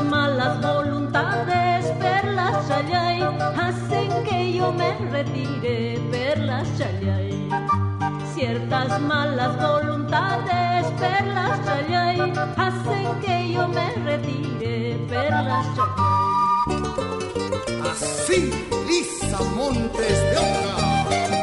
Malas voluntades, perlas chayay, hacen que yo me retire, perlas chayay. Ciertas malas voluntades, perlas chayay, hacen que yo me retire, perlas chayay. Así, Lisa Montes de Oca.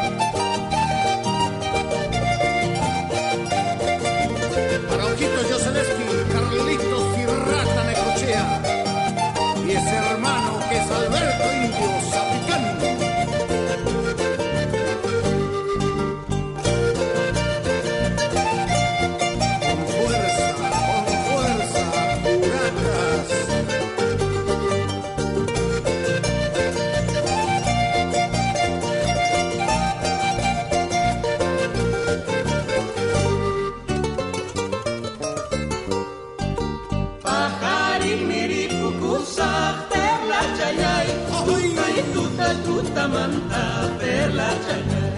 cenyai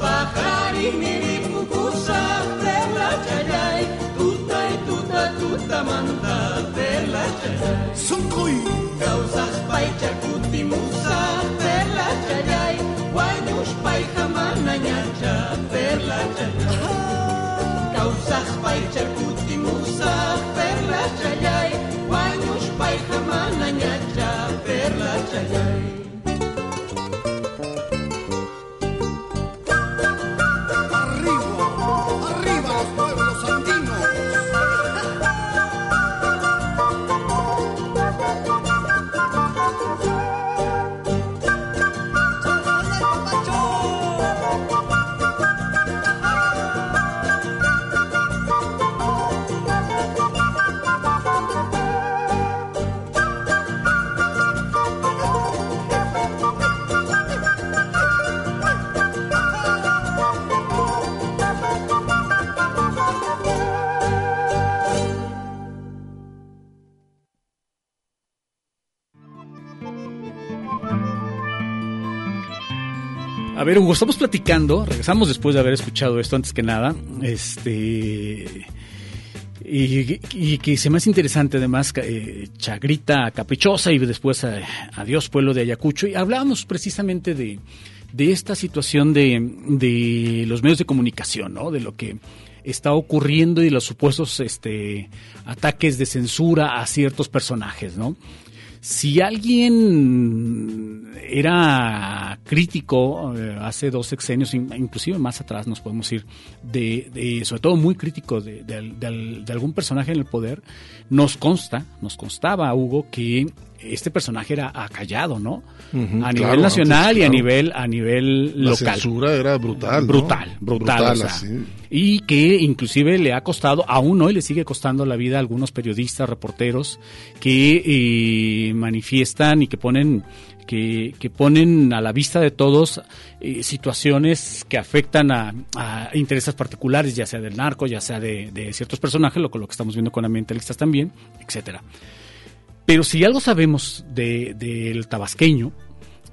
Pahari mirip kusa tela cenyai Tutai tuta tuta manta tela cenyai Sungkui Kau sas pai cakuti musa tela cenyai Wayus pay kamana nyaca tela cenyai Kau sas pai cakuti musa tela cenyai Wayus pai kamana nyaca tela cenyai A ver, Hugo, estamos platicando, regresamos después de haber escuchado esto antes que nada, este... Y, que se me hace interesante además eh, Chagrita Caprichosa y después eh, Adiós Pueblo de Ayacucho. Y hablábamos precisamente de, de esta situación de, de los medios de comunicación, ¿no? De lo que está ocurriendo y los supuestos este, ataques de censura a ciertos personajes, ¿no? Si alguien era crítico eh, hace dos sexenios, inclusive más atrás nos podemos ir, de, de sobre todo muy crítico de, de, de, algún personaje en el poder, nos consta, nos constaba, Hugo, que este personaje era acallado, ¿no? Uh -huh, a nivel claro, nacional antes, y a nivel a nivel La local. censura era brutal. Brutal, ¿no? brutal. brutal o sea, así. y que inclusive le ha costado, aún hoy le sigue costando la vida a algunos periodistas, reporteros que eh, manifiestan y que ponen que, que, ponen a la vista de todos eh, situaciones que afectan a, a, intereses particulares, ya sea del narco, ya sea de, de ciertos personajes, lo, lo que estamos viendo con ambientalistas también, etcétera. Pero si algo sabemos del de, tabasqueño,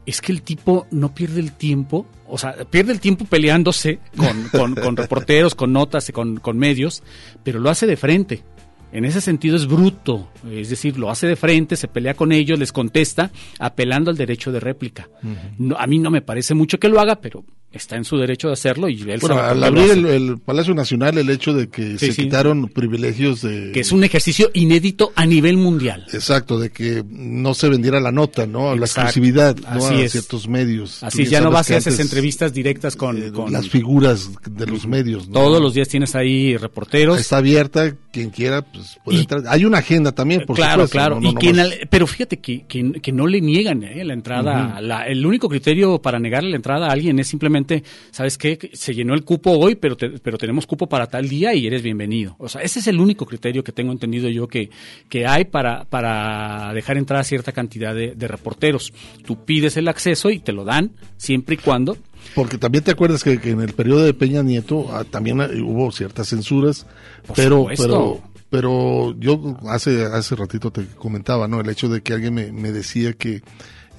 es que el tipo no pierde el tiempo, o sea, pierde el tiempo peleándose con, con, con reporteros, con notas, con, con medios, pero lo hace de frente. En ese sentido es bruto, es decir, lo hace de frente, se pelea con ellos, les contesta, apelando al derecho de réplica. Uh -huh. no, a mí no me parece mucho que lo haga, pero está en su derecho de hacerlo y él bueno, al abrir el, el Palacio Nacional, el hecho de que Sí, se sí. quitaron privilegios de... que es un ejercicio inédito a nivel mundial. Exacto, de que no se vendiera la nota, ¿no? La Exacto. exclusividad, ¿no? A es. ciertos medios. Así ya no vas haces antes, entrevistas directas con, eh, con- las figuras de los medios, ¿no? todos los días tienes ahí reporteros. Está abierta, quien quiera, pues puede Y- entrar. Hay una agenda también, por claro, supuesto. claro. no- no y que nomás- en el- pero fíjate que, que, que no le niegan eh, la entrada. Ujú. la- el único criterio para negarle la entrada a alguien es simplemente, ¿sabes qué? Que Se llenó el cupo hoy, pero, te- pero tenemos cupo para tal día y eres bienvenido. O sea, ese es el único criterio que tengo entendido yo que, que hay para, para dejar entrar a cierta cantidad de, de reporteros. Tú pides el acceso y te lo dan, siempre y cuando Porque también te acuerdas que, que en el periodo de Peña Nieto ah, también hubo ciertas censuras, Por pero, supuesto. pero, pero yo hace, hace ratito te comentaba, ¿no? El hecho de que alguien me, me decía que,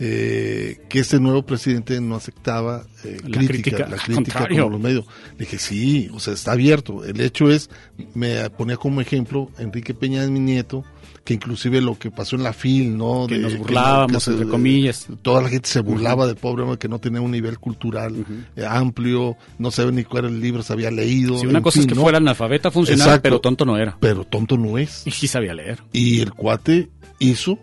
eh, que este nuevo presidente no aceptaba eh, La crítica, crítica, la crítica como los medios. Le dije, sí, o sea, está abierto. El hecho es, me ponía como ejemplo Enrique Peña es mi nieto, que inclusive lo que pasó en la FIL, ¿no? Que De- nos burlábamos, se- entre comillas. Toda la gente se burlaba del pobre hombre que no tenía un nivel cultural eh, amplio, no sabía ni cuál era el libro, se había leído. Si una en cosa es fin, que ¿no? fuera analfabeta funcional, Exacto. pero tonto no era. Pero tonto no es. Y sí sabía leer. Y el cuate hizo,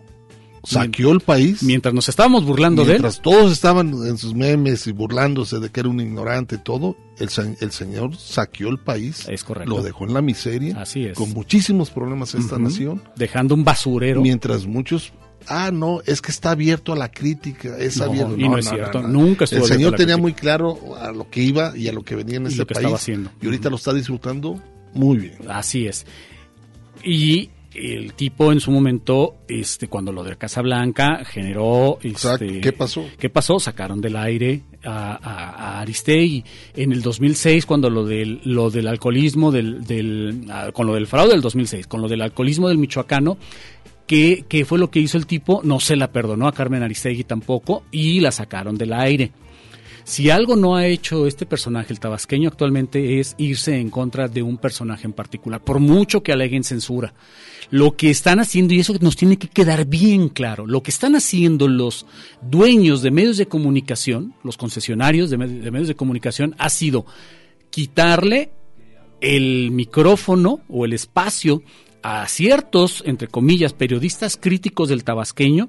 saqueó el país. Mientras nos estábamos burlando de él. Mientras todos estaban en sus memes y burlándose de que era un ignorante y todo, el, el señor saqueó el país. Es correcto. Lo dejó en la miseria. Así es. Con muchísimos problemas esta nación. Dejando un basurero. Mientras muchos, ah, no, es que está abierto a la crítica, es No, abierto. y no es cierto, nunca estuvo El señor tenía crítica. muy claro a lo que iba y a lo que venía en Y este lo que país. estaba haciendo. Y ahorita lo está disfrutando muy bien. Así es. Y el tipo en su momento, este, cuando lo de Casablanca generó, este, ¿qué pasó? ¿Qué pasó? Sacaron del aire a, a, a Aristegui. En el 2006, cuando lo del, lo del alcoholismo, del, del, ah, con lo del fraude del 2006, con lo del alcoholismo del michoacano, ¿qué, qué fue lo que hizo el tipo? No se la perdonó a Carmen Aristegui tampoco y la sacaron del aire. Si algo no ha hecho este personaje, el tabasqueño, actualmente es irse en contra de un personaje en particular, por mucho que aleguen censura. Lo que están haciendo, y eso nos tiene que quedar bien claro, lo que están haciendo los dueños de medios de comunicación, los concesionarios de, med- de medios de comunicación, ha sido quitarle el micrófono o el espacio a ciertos, entre comillas, periodistas críticos del tabasqueño,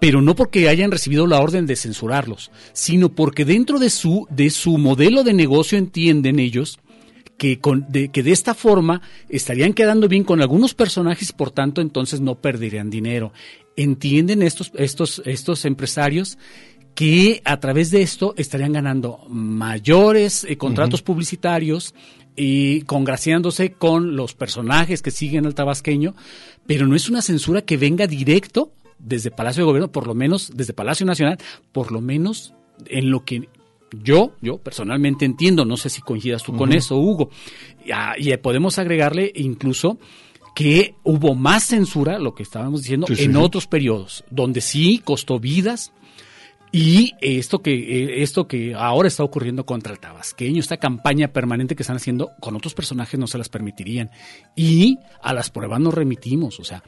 pero no porque hayan recibido la orden de censurarlos, sino porque dentro de su, de su modelo de negocio entienden ellos que, con, de, que de esta forma estarían quedando bien con algunos personajes y por tanto entonces no perderían dinero. Entienden estos, estos, estos empresarios que a través de esto estarían ganando mayores eh, contratos publicitarios y congraciándose con los personajes que siguen al tabasqueño, pero no es una censura que venga directo desde Palacio de Gobierno, por lo menos desde Palacio Nacional, por lo menos en lo que yo, yo personalmente entiendo, no sé si coincidas tú con eso, Hugo, y, ah, y, podemos agregarle incluso que hubo más censura, lo que estábamos diciendo, Sí, en sí. otros periodos, donde sí costó vidas, y esto que, eh, esto que ahora está ocurriendo contra el tabasqueño, esta campaña permanente que están haciendo con otros personajes no se las permitirían. Y a las pruebas nos remitimos, o sea,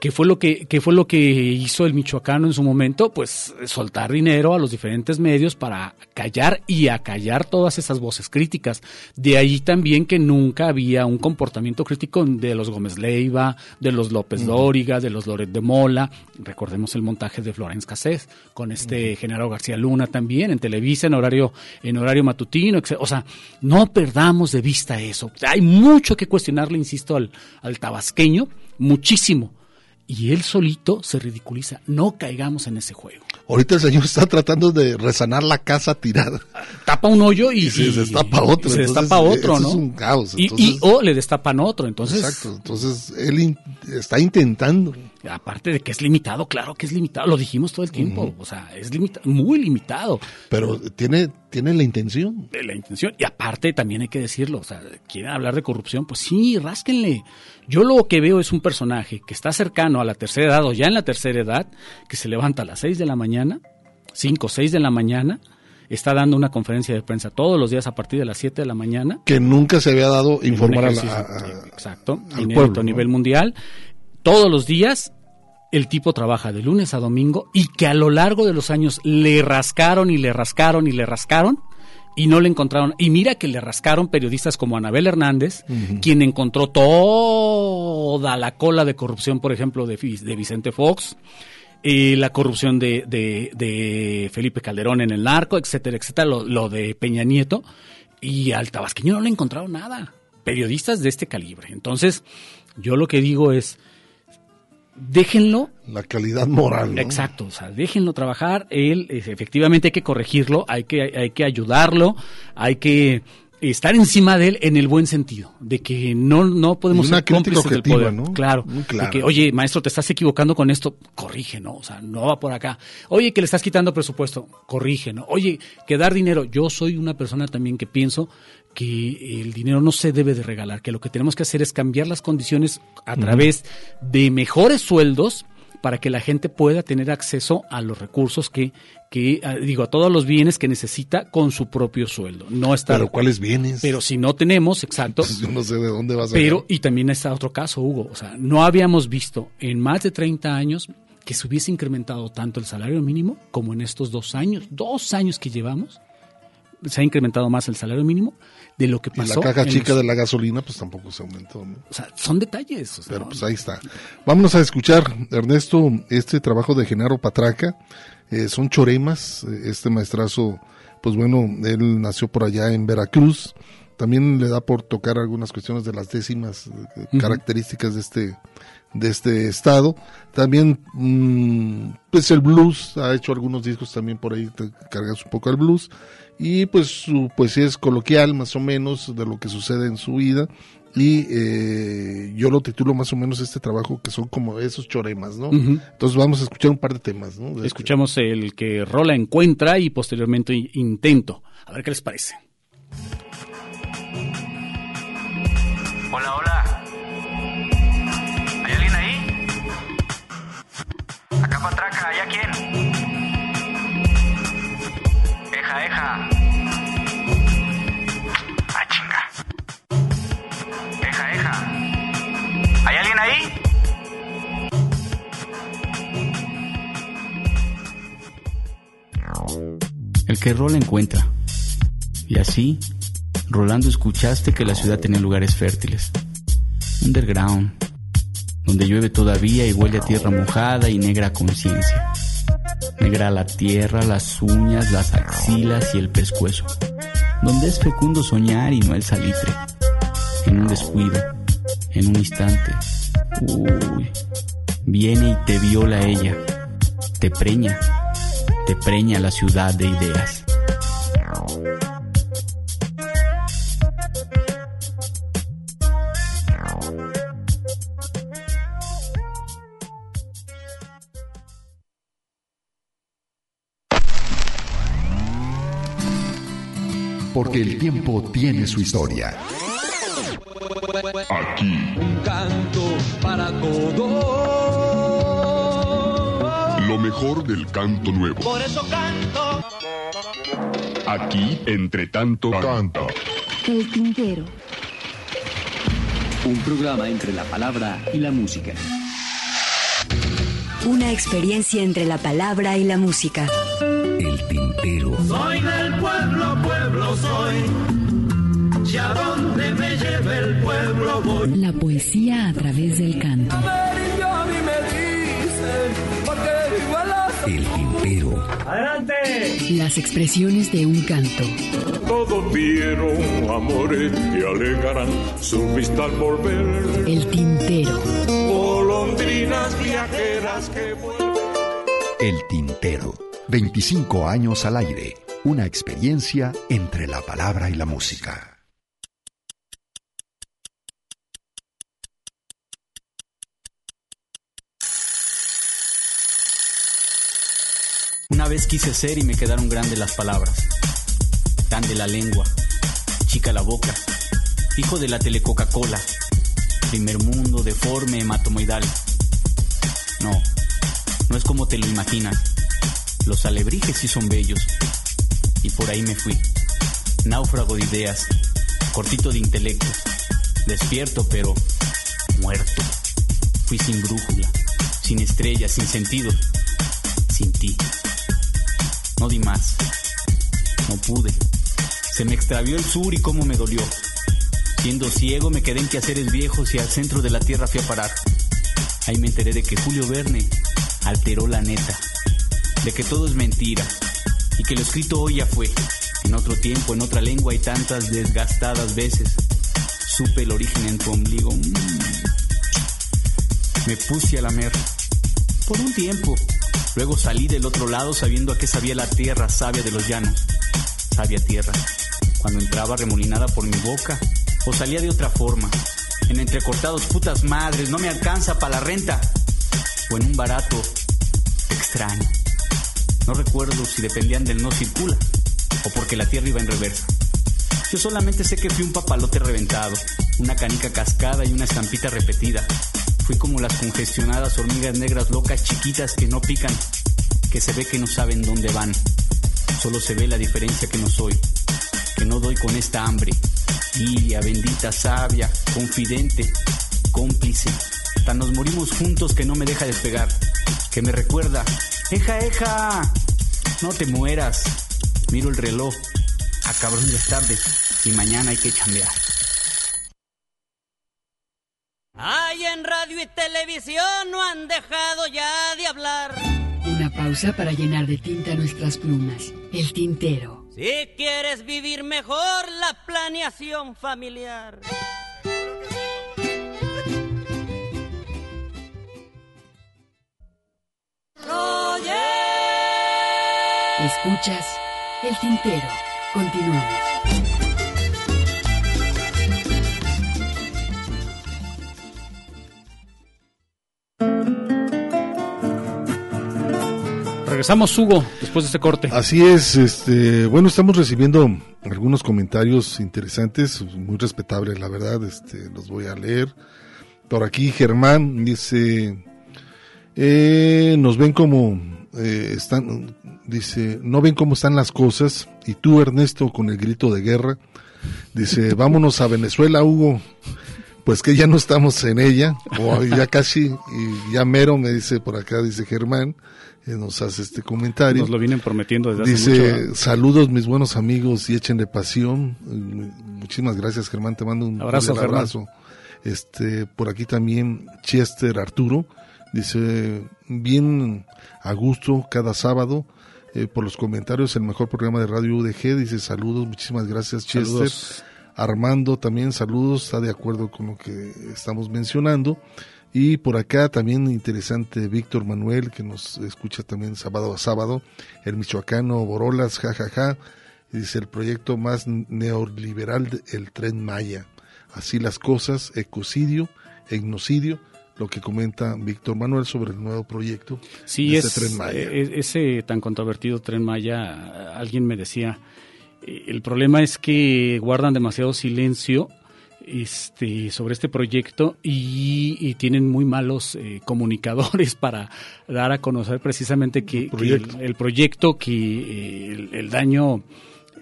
¿qué fue lo que, qué fue lo que hizo el michoacano en su momento? Pues soltar dinero a los diferentes medios para callar y acallar todas esas voces críticas. De ahí también que nunca había un comportamiento crítico de los Gómez Leiva, de los López Ujú. Dóriga, de los Loret de Mola. Recordemos el montaje de Florence Cassés con este Genaro García Luna también en Televisa en horario en horario matutino, etc. o sea, no perdamos de vista eso. Hay mucho que cuestionarle, insisto, al, al tabasqueño, muchísimo. Y él solito se ridiculiza. No caigamos en ese juego. Ahorita el señor está tratando de resanar la casa tirada. Tapa un hoyo y, Y se destapa otro, Se entonces, destapa otro, ¿no? es un caos, Y- o le destapan otro. Entonces, Exacto. Entonces, él in- está intentando. Aparte de que es limitado, claro que es limitado. Lo dijimos todo el tiempo. O sea, es limita muy limitado. Pero tiene, tiene la intención. la intención. Y aparte también hay que decirlo, o sea, quieren hablar de corrupción, pues sí, rásquenle. Yo lo que veo es un personaje que está cercano a la tercera edad o ya en la tercera edad, que se levanta a las 6 de la mañana, 5 o 6 de la mañana, está dando una conferencia de prensa todos los días a partir de las 7 de la mañana. Que nunca se había dado informar a a- exacto, al pueblo, a ¿no? nivel mundial. Todos los días el tipo trabaja de lunes a domingo y que a lo largo de los años le rascaron y le rascaron y le rascaron y no le encontraron. Y mira que le rascaron periodistas como Anabel Hernández, quien encontró toda la cola de corrupción, por ejemplo, de, de Vicente Fox, eh, la corrupción de, de, Felipe Calderón en el narco, etcétera, etcétera, lo, lo de Peña Nieto. Y al tabasqueño no le encontraron nada. Periodistas de este calibre. Entonces, yo lo que digo es, déjenlo. La calidad moral. Exacto, o sea, déjenlo trabajar. Él, efectivamente, hay que corregirlo, hay que, hay que ayudarlo, hay que estar encima de él en el buen sentido, de que no, no podemos ser cómplices del poder. ¿no? Claro, claro. De que, oye, maestro, te estás equivocando con esto, corrige, ¿no? O sea, no va por acá. Oye, que le estás quitando presupuesto, corrige, ¿no? Oye, que dar dinero. Yo soy una persona también que pienso que el dinero no se debe de regalar, que lo que tenemos que hacer es cambiar las condiciones a través de mejores sueldos para que la gente pueda tener acceso a los recursos que, que ah, digo, a todos los bienes que necesita con su propio sueldo. No estar, pero cuáles bienes. Pero si no tenemos, exacto. yo no sé de dónde vas a Pero, y también está otro caso, Hugo. O sea, no habíamos visto en más de 30 años que se hubiese incrementado tanto el salario mínimo como en estos dos años. Dos años que llevamos, se ha incrementado más el salario mínimo de lo que pasó. Y la caja chica de la gasolina, pues tampoco se aumentó. O sea, son detalles. Pero pues ahí está. Vámonos a escuchar, Ernesto, este trabajo de Genaro Patraca. Eh, son choremas. Eh, este maestrazo, pues bueno, él nació por allá en Veracruz. También le da por tocar algunas cuestiones de las décimas eh, características de este de este estado. También, mm, pues el blues, ha hecho algunos discos también por ahí, cargas un poco el blues y pues su poesía es coloquial más o menos de lo que sucede en su vida y eh, yo lo titulo más o menos este trabajo que son como esos choremas, ¿no? Entonces vamos a escuchar un par de temas, ¿no? Escuchamos el que Rola encuentra y posteriormente Intento. A ver qué les parece. Hola, hola. El que Rola encuentra. Y así, Rolando escuchaste que la ciudad tenía lugares fértiles. Underground, donde llueve todavía y huele a tierra mojada y negra conciencia. Negra la tierra, las uñas, las axilas y el pescuezo. Donde es fecundo soñar y no el salitre. En un descuido, en un instante. Uy, viene y te viola ella. Te preña, te preña la ciudad de ideas. porque el tiempo tiene su historia. Aquí. Un canto para todos. Lo mejor del canto nuevo. Por eso canto. Aquí, entre tanto, canta. El Tintero. Un programa entre la palabra y la música. Una experiencia entre la palabra y la música. El Tintero. Soy del pueblo, pueblo soy. Si a donde me lleve el pueblo voy. La poesía a través del canto. El Tintero. ¡Adelante! Las expresiones de un canto. Todos vieron amores que alegarán su vista al volver. El Tintero. Golondrinas viajeras que vuelven. El Tintero. 25 años al aire. Una experiencia entre la palabra y la música. Una vez quise ser y me quedaron grandes las palabras. Grande la lengua, chica la boca, hijo de la tele Coca-Cola, primer mundo deforme hematomoidal. No, no es como te lo imaginas. Los alebrijes sí son bellos. Y por ahí me fui. Náufrago de ideas, cortito de intelecto, despierto pero muerto. Fui sin brújula, sin estrellas, sin sentido. No di más, no pude, Se me extravió el sur y cómo me dolió. Siendo ciego me quedé en quehaceres viejos y al centro de la tierra fui a parar. Ahí me enteré de que Julio Verne alteró la neta, de que todo es mentira y que lo escrito hoy ya fue. En otro tiempo, en otra lengua y tantas desgastadas veces supe el origen en tu ombligo. Mm. Me puse a lamer por un tiempo. Luego salí del otro lado sabiendo a qué sabía la tierra sabia de los llanos. Sabia tierra. Cuando entraba remolinada por mi boca o salía de otra forma. En entrecortados putas madres, no me alcanza para la renta. O en un barato extraño. No recuerdo si dependían del no circula o porque la tierra iba en reversa. Yo solamente sé que fui un papalote reventado, una canica cascada y una estampita repetida. Fui como las congestionadas hormigas negras locas chiquitas que no pican, que se ve que no saben dónde van. Solo se ve la diferencia que no soy, que no doy con esta hambre. Lilia, bendita, sabia, confidente, cómplice. Tan nos morimos juntos que no me deja despegar, que me recuerda, eja, eja, no te mueras. Miro el reloj, a cabrón de tarde y mañana hay que cambiar. Ay, en radio y televisión no han dejado ya de hablar. Una pausa para llenar de tinta nuestras plumas. El tintero. Si quieres vivir mejor, la planeación familiar. Escuchas el tintero. Continuamos. Regresamos, Hugo, después de este corte. Así es, este, bueno, estamos recibiendo algunos comentarios interesantes, muy respetables, la verdad, este, los voy a leer. Por aquí Germán dice, eh, nos ven como eh, están, dice, no ven cómo están las cosas, y tú Ernesto con el grito de guerra, dice, vámonos a Venezuela, Hugo, pues que ya no estamos en ella, o ya casi, y ya mero me dice por acá, dice Germán, nos hace este comentario. Nos lo vienen prometiendo desde Dice, hace mucho. ¿eh? saludos mis buenos amigos y échenle pasión. Eh, Muchísimas gracias Germán, te mando un Abrazo, cordial abrazo. Este, por aquí también Chester Arturo, dice, bien a gusto cada sábado. eh, por los comentarios, el mejor programa de radio UDG, dice saludos, muchísimas gracias Chester. Saludos. Armando también saludos, está de acuerdo con lo que estamos mencionando. Y por acá también interesante Víctor Manuel, que nos escucha también sábado a sábado, el michoacano Borolas, jajaja, dice el proyecto más neoliberal del tren Maya. Así las cosas, ecocidio, etnocidio, lo que comenta Víctor Manuel sobre el nuevo proyecto Sí, de es, este tren Maya. eh, ese tan controvertido tren Maya, alguien me decía, el problema es que guardan demasiado silencio este, sobre este proyecto y, y tienen muy malos eh, comunicadores para dar a conocer precisamente que, que el, el proyecto, que eh, el, el daño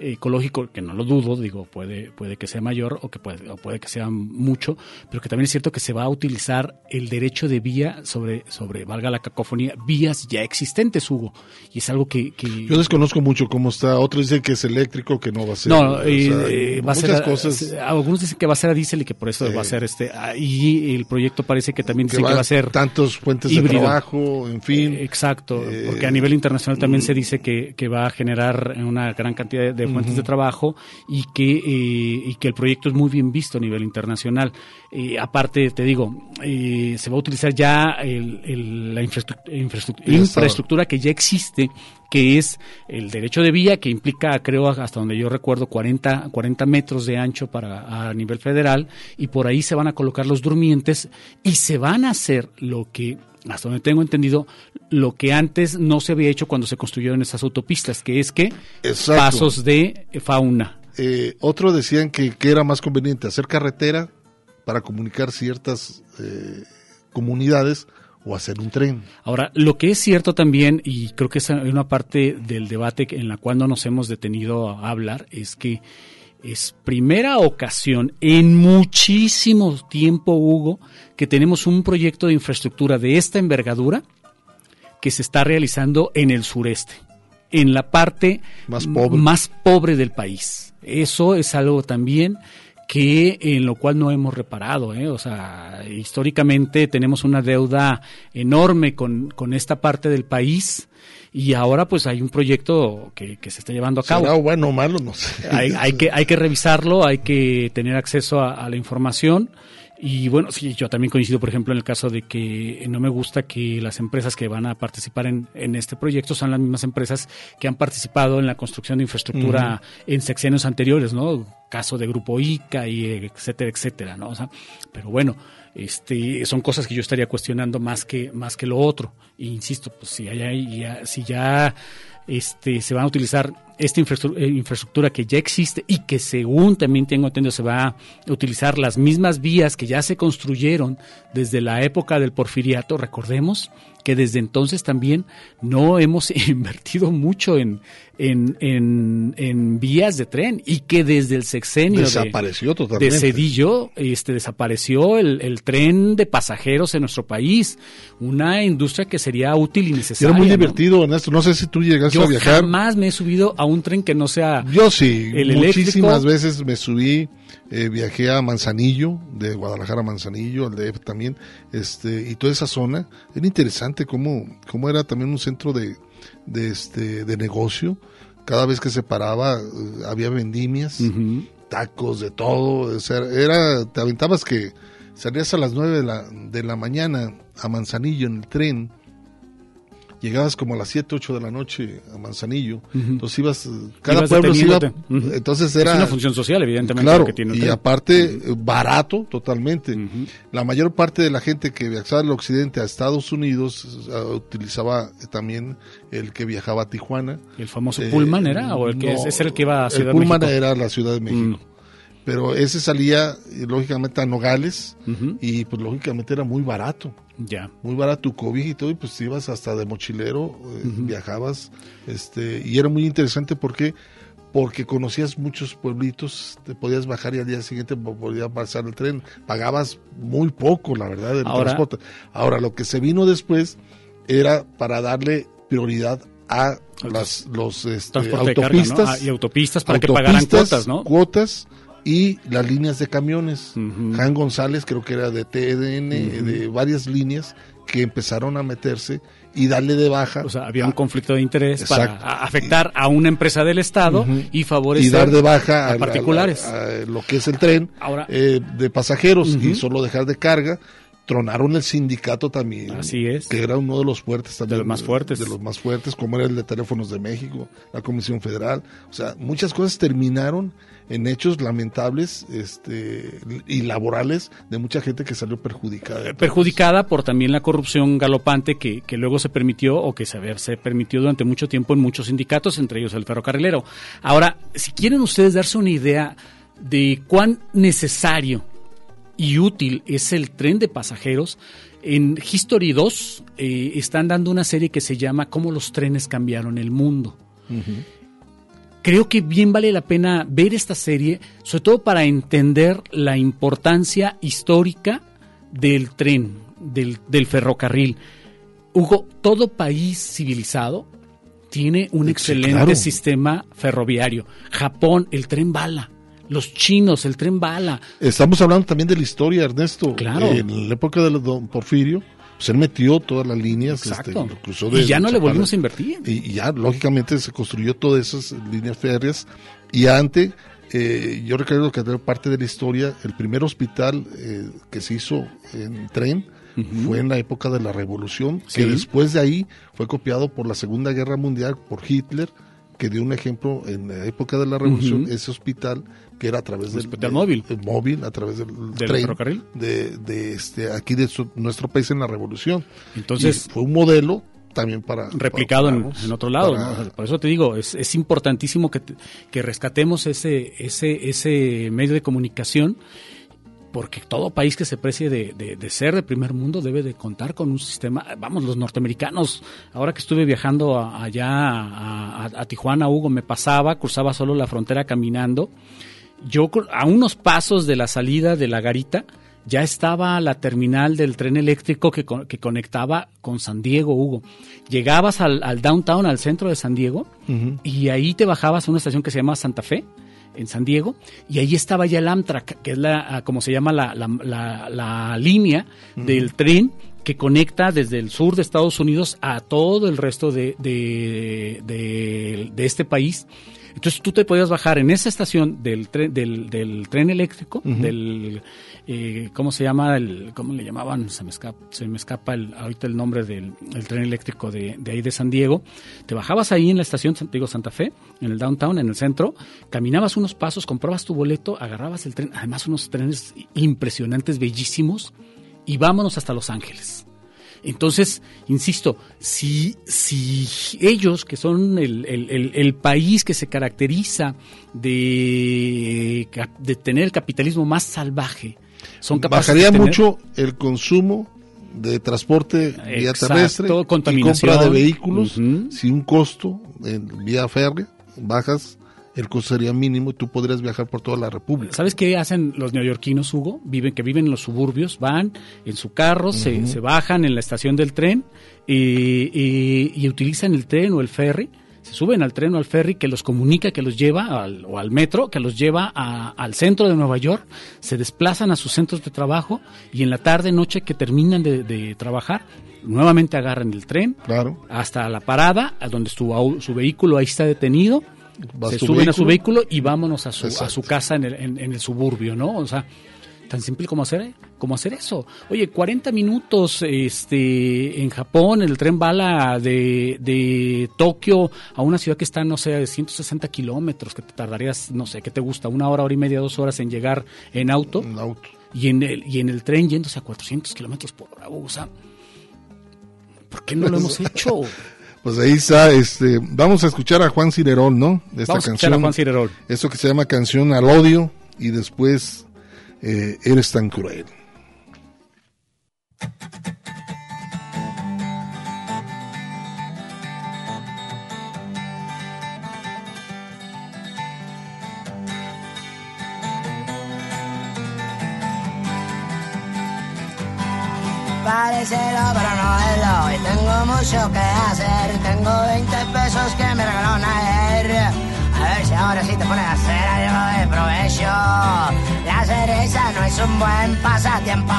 ecológico, que no lo dudo, digo, puede, puede que sea mayor o que puede, o puede que sea mucho, pero que también es cierto que se va a utilizar el derecho de vía sobre, sobre valga la cacofonía, vías ya existentes, Hugo. Y es algo que... que Yo desconozco mucho cómo está, otros dicen que es eléctrico, que no va a ser. no, o eh, sea, eh, va a ser cosas. algunos dicen que va a ser a diésel y que por eso va a ser este y el proyecto parece que también dice que va va a ser tantos fuentes híbrido. de trabajo, en fin. Eh, Exacto, Eh, porque a nivel internacional también se dice que, que va a generar una gran cantidad de, de fuentes de trabajo y que, eh, y que el proyecto es muy bien visto a nivel internacional. Eh, aparte, te digo, eh, se va a utilizar ya el- el- la infraestru- infraestru- El Estado. infraestructura que ya existe, que es el derecho de vía, que implica, creo, hasta donde yo recuerdo, 40, 40 metros de ancho para a nivel federal, y por ahí se van a colocar los durmientes y se van a hacer lo que hasta donde tengo entendido, lo que antes no se había hecho cuando se construyeron esas autopistas, que es que Exacto. pasos de fauna. Eh, otro decían que, que era más conveniente hacer carretera para comunicar ciertas eh, comunidades o hacer un tren. Ahora, lo que es cierto también, y creo que es una parte del debate en la cual no nos hemos detenido a hablar, es que es primera ocasión en muchísimo tiempo, Hugo, que tenemos un proyecto de infraestructura de esta envergadura que se está realizando en el sureste. en la parte Más pobre. más pobre del país. Eso es algo también que en lo cual no hemos reparado. ¿eh? O sea, históricamente tenemos una deuda enorme con, con esta parte del país y ahora pues hay un proyecto que, que se está llevando a cabo. ¿Será bueno o malo? No sé. Hay, hay que, hay que revisarlo, hay que tener acceso a, a la información. Y bueno, sí, yo también coincido, por ejemplo, en el caso de que no me gusta que las empresas que van a participar en, en este proyecto sean las mismas empresas que han participado en la construcción de infraestructura en sexenios anteriores, ¿no? Caso de Grupo ICA y etcétera, etcétera, ¿no? O sea, pero bueno, este, son cosas que yo estaría cuestionando más que, más que lo otro. E insisto, pues si ya, si ya este, se van a utilizar esta infraestru- eh, infraestructura que ya existe y que según también tengo entendido se va a utilizar las mismas vías que ya se construyeron desde la época del porfiriato, recordemos que desde entonces también no hemos invertido mucho en, en, en, en vías de tren y que desde el sexenio de- Desapareció de totalmente. Cedillo este, desapareció el, el tren de pasajeros en nuestro país, una industria que sería útil y necesaria. Era muy ¿no? divertido, Ernesto. No sé si tú llegaste Yo a viajar. jamás me he subido a un tren que no sea Yo sí, el muchísimas eléctrico. veces me subí, eh, viajé a Manzanillo, de Guadalajara a Manzanillo, al DF también, este, y toda esa zona. Era interesante cómo, cómo era también un centro de, de, este, de negocio. Cada vez que se paraba eh, había vendimias, tacos, de todo. O sea, era, te aventabas que salías a las 9 de la, de la mañana a Manzanillo en el tren llegabas como a las 7, 8 de la noche a Manzanillo, entonces ibas, cada Ibas pueblo iba, entonces Es era... una función social, evidentemente, Claro, que tiene y aparte barato totalmente. La mayor parte de la gente que viajaba al occidente a Estados Unidos utilizaba también el que viajaba a Tijuana. ¿El famoso Eh, Pullman era? ¿O el que no, es, es el que iba a Ciudad El Pullman de México? Mm. era la Ciudad de México. Pero ese salía, eh, lógicamente, a Nogales y pues lógicamente era muy barato. Ya. Muy barato tu cobija y todo, y pues ibas hasta de mochilero, eh, viajabas, este, y era muy interesante porque porque conocías muchos pueblitos, te podías bajar y al día siguiente po- podía pasar el tren, pagabas muy poco, la verdad, del Ahora- transporte. Ahora, lo que se vino después era para darle prioridad a las los este, autopistas Ah, y autopistas para que pagaran cuotas, ¿no? cuotas y las líneas de camiones. Jan González creo que era de TDN, Ujú. de varias líneas que empezaron a meterse y darle de baja. O sea, había un conflicto de interés para Exacto. afectar a una empresa del Estado y favorecer y dar de baja a, a, particulares. a- a lo que es el tren Ahora- eh, de pasajeros y solo dejar de carga. Tronaron el sindicato también. Así es. Que era uno de los fuertes también. De los más fuertes. De los más fuertes, como era el de Teléfonos de México, la Comisión Federal. O sea, muchas cosas terminaron en hechos lamentables este, y laborales de mucha gente que salió perjudicada. perjudicada por también la corrupción galopante que, que luego se permitió o que se, se permitió durante mucho tiempo en muchos sindicatos, entre ellos el ferrocarrilero. Ahora, si quieren ustedes darse una idea de cuán necesario y útil es el tren de pasajeros, en History 2 eh, están dando una serie que se llama Cómo los trenes cambiaron el mundo. Creo que bien vale la pena ver esta serie, sobre todo para entender la importancia histórica del tren, del, del ferrocarril. Hugo, todo país civilizado tiene un excelente claro. sistema ferroviario. Japón, el tren bala. Los chinos, el tren bala. Estamos hablando también de la historia, Ernesto. Claro. En la época de don Porfirio, pues él metió todas las líneas. Exacto. este, cruzó Y de ya no le volvimos a invertir. Y, y ya, lógicamente, se construyó todas esas líneas férreas. Y antes, eh, yo recuerdo que era parte de la historia, el primer hospital eh, que se hizo en tren fue en la época de la Revolución, que después de ahí fue copiado por la Segunda Guerra Mundial, por Hitler, que dio un ejemplo en la época de la Revolución, ese hospital que era a través del Hospital de- móvil. el móvil, a través del, ¿Del tren ferrocarril? de, de este aquí de su- nuestro país en la Revolución. Entonces- Y fue un modelo también para replicado en, para- en otro lado. para- ¿no? O sea, Por eso te digo, es, es importantísimo que, que rescatemos ese, ese, ese medio de comunicación, porque todo país que se precie de, de- de ser de primer mundo debe de contar con un sistema. Vamos, los norteamericanos, ahora que estuve viajando a- allá a, a- a Tijuana, Hugo, me pasaba, cruzaba solo la frontera caminando. Yo a unos pasos de la salida de la garita, ya estaba la terminal del tren eléctrico que, que conectaba con San Diego, Hugo. Llegabas al, al downtown, al centro de San Diego, y ahí te bajabas a una estación que se llama Santa Fe, en San Diego, y ahí estaba ya el Amtrak, que es la, ah, como se llama la, la, la- la línea del tren que conecta desde el sur de Estados Unidos a todo el resto de, de, de- de este país. Entonces tú te podías bajar en esa estación del tren, del, del tren eléctrico, del, eh, ¿cómo se llama? El, ¿Cómo le llamaban? Se me escapa, se me escapa el- ahorita el nombre del el tren eléctrico de, ahí de San Diego. Te bajabas ahí en la estación San Diego Santa Fe, en el downtown, en el centro, caminabas unos pasos, comprabas tu boleto, agarrabas el tren, además unos trenes impresionantes, bellísimos, y vámonos hasta Los Ángeles. Entonces, insisto, si, si ellos, que son el, el- el- país que se caracteriza de, cap- de tener el capitalismo más salvaje, son Bajaría tener- mucho el consumo de transporte vía Exacto, terrestre y compra de vehículos sin un costo en vía férrea, bajas, el costo sería mínimo y tú podrías viajar por toda la República. ¿Sabes qué hacen los neoyorquinos, Hugo? Viven, que viven en los suburbios, van en su carro, se, se bajan en la estación del tren y, y- y utilizan el tren o el ferry, se suben al tren o al ferry que los comunica, que los lleva, al- o al metro, que los lleva a- al centro de Nueva York, se desplazan a sus centros de trabajo y en la tarde, noche que terminan de, de trabajar, nuevamente agarran el tren Claro. hasta la parada, a donde su, su vehículo ahí está detenido, se su suben a su vehículo. y vámonos a su, a su casa en el, en, en el suburbio, ¿no? O sea, tan simple como hacer, como hacer eso. Oye, 40 minutos este, en Japón, el tren bala de, de Tokio a una ciudad que está, no sé, de 160 kilómetros, que te tardarías, no sé, ¿qué te gusta? Una hora, hora y media, dos horas en llegar en auto. Y en el, y en el tren yéndose a 400 kilómetros por hora. O sea, ¿por qué no lo hemos hecho? Pues ahí está, este, vamos a escuchar a Juan Cirerol, ¿no? De esta Vamos a escuchar a Juan Cirerol. Esto que se llama Canción al Odio y después eh, Eres tan cruel. Parecelo, pero no es lo y tengo mucho que hacer. Tengo 20 pesos que me regaló ayer. A ver si ahora sí te pones a hacer algo de provecho. La cereza no es un buen pasatiempo.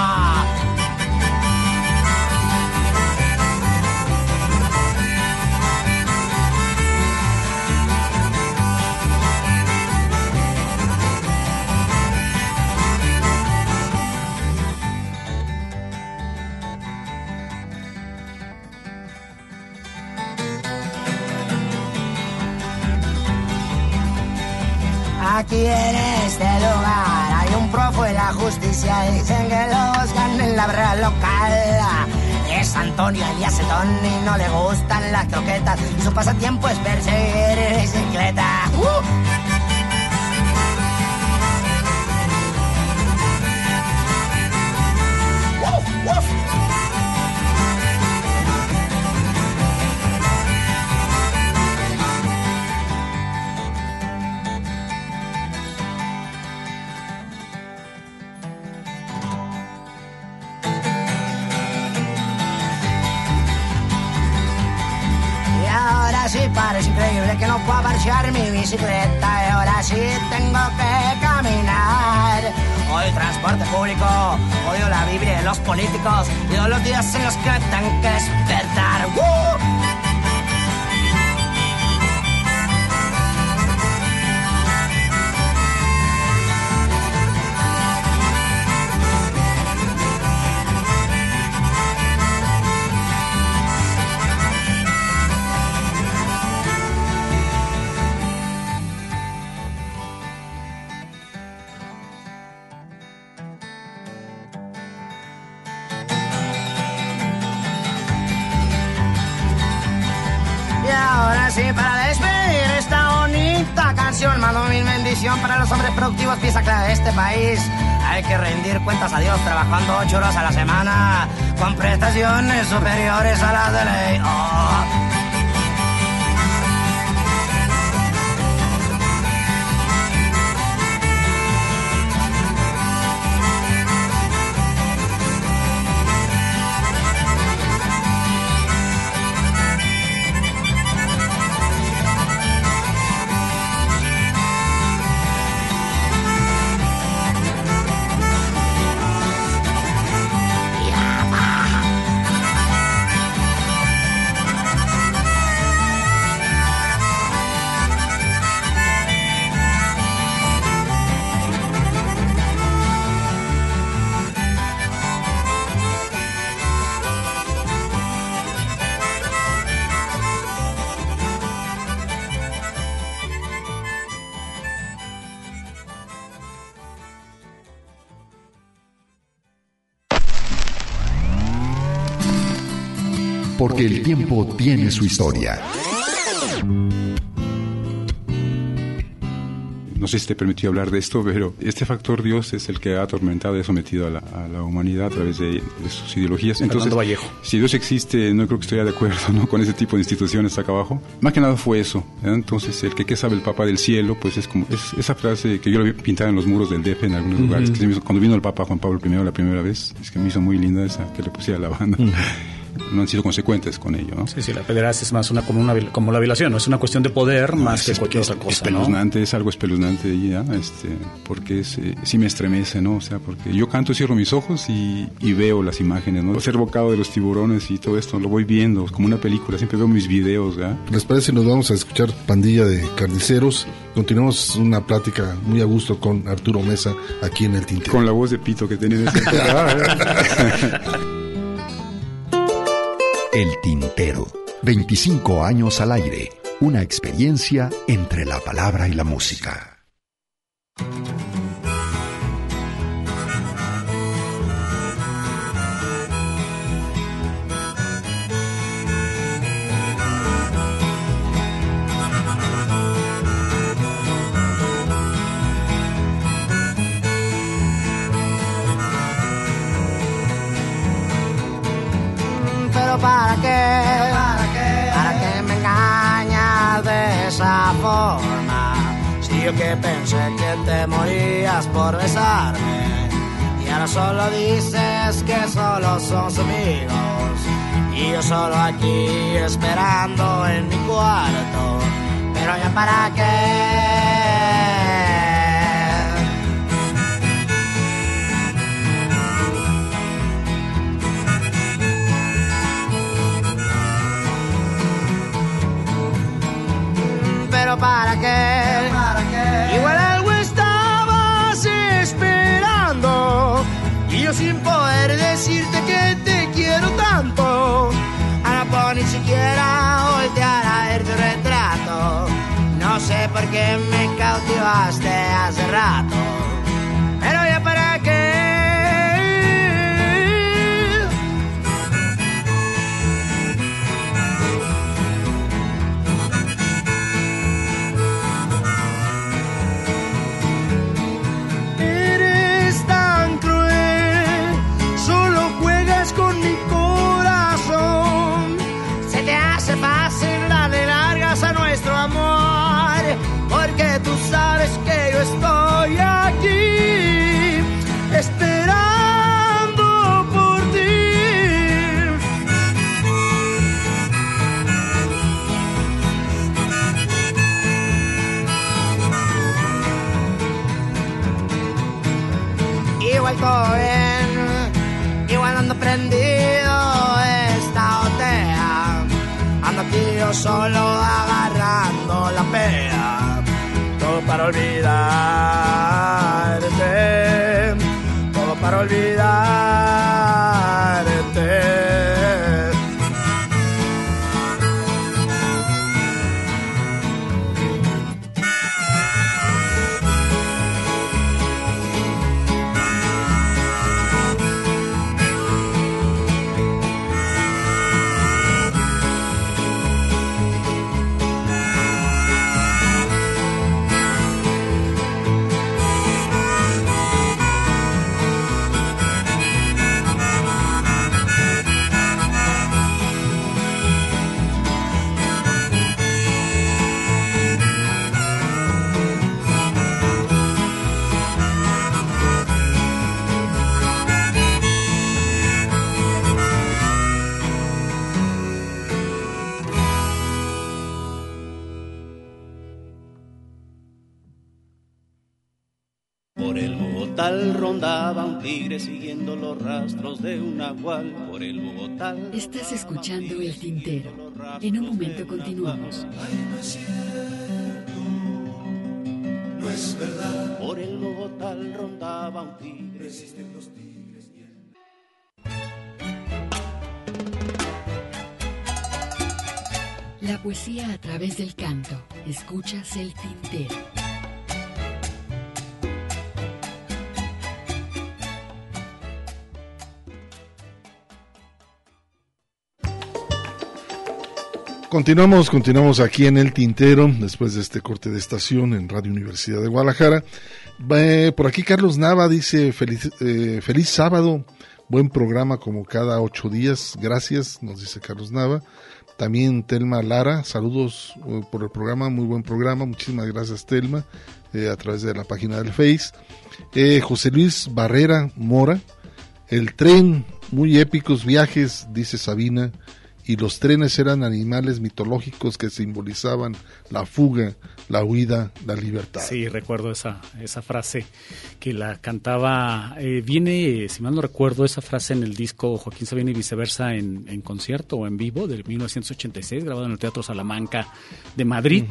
Aquí en este lugar hay un profo de la justicia. Dicen que los ganan en la barra local. Es Antonio Elías Etón y no le gustan las croquetas. Su pasatiempo es perseguir bicicleta. ¡Uh! ¡Uf! Puedo marchar mi bicicleta. Y ahora sí tengo que caminar. El transporte público, odio la Biblia de los políticos. Y odio los días en los que tengo que despertar. ¡Uh! Hay que rendir cuentas a Dios trabajando ocho horas a la semana, con prestaciones superiores a las de ley. Oh. Porque el tiempo tiene su historia. no sé si te permitió hablar de esto, pero este factor Dios es el que ha atormentado y ha sometido a la, a la humanidad a través de, de sus ideologías. Entonces, Vallejo. si Dios existe, no creo que estuviera de acuerdo ¿no? con ese tipo de instituciones acá abajo. Más que nada fue eso. ¿verdad? Entonces, el que qué sabe el Papa del cielo, pues es como es esa frase que yo la vi pintada en los muros del DF en algunos Ujú. lugares. que se me hizo- cuando vino el Papa Juan Pablo I la primera vez, es que me hizo muy linda esa que le pusiera a la banda. No han sido consecuentes con ello, ¿no? Sí, sí, la pederastia es más una como una como la violación, ¿no? es una cuestión de poder más que cualquier otra cosa, ¿no? espeluznante, es algo espeluznante ¿ah? este, porque es, eh, sí me estremece, ¿no? O sea, porque yo canto, cierro mis ojos y, y veo las imágenes, ¿no? Ser bocado de los tiburones y todo esto, lo voy viendo, como una película, siempre veo mis videos, ¿ah? ¿Les parece? Nos vamos a escuchar Pandilla de Carniceros. Continuamos una plática muy a gusto con Arturo Mesa aquí en el Tintero. Con la voz de pito que en ese El Tintero. 25 años al aire. Una experiencia entre la palabra y la música. Yo que pensé que te morías por besarme y ahora solo dices que solo somos amigos y yo solo aquí esperando en mi cuarto. Pero ya para qué. pero para qué? Igual algo estabas esperando y yo sin poder decirte que te quiero tanto. Ahora por ni siquiera voltear a ver tu retrato. No sé por qué me cautivaste hace rato, solo agarrando la pea. Todo para olvidarte, todo para olvidarte. Tigre siguiendo los rastros de un nahual. Por el Bogotá. Estás escuchando El Tintero. En un momento continuamos. No es verdad. Por el Bogotá rondaba un tigre. La poesía a través del canto. Escuchas El Tintero. Continuamos, continuamos aquí en el Tintero, después de este corte de estación en Radio Universidad de Guadalajara. Por aquí Carlos Nava dice, feliz, eh, feliz sábado, buen programa como cada ocho días, gracias, nos dice Carlos Nava. También Telma Lara, saludos eh, por el programa, muy buen programa, muchísimas gracias Telma, eh, a través de la página del Face. José Luis Barrera Mora, el tren, muy épicos viajes, dice Sabina, y los trenes eran animales mitológicos que simbolizaban la fuga, la huida, la libertad. Sí, recuerdo esa, esa frase que la cantaba, eh, viene, si mal no recuerdo, esa frase en el disco Joaquín Sabina y viceversa en, en concierto o en vivo del 1986, grabado en el Teatro Salamanca de Madrid.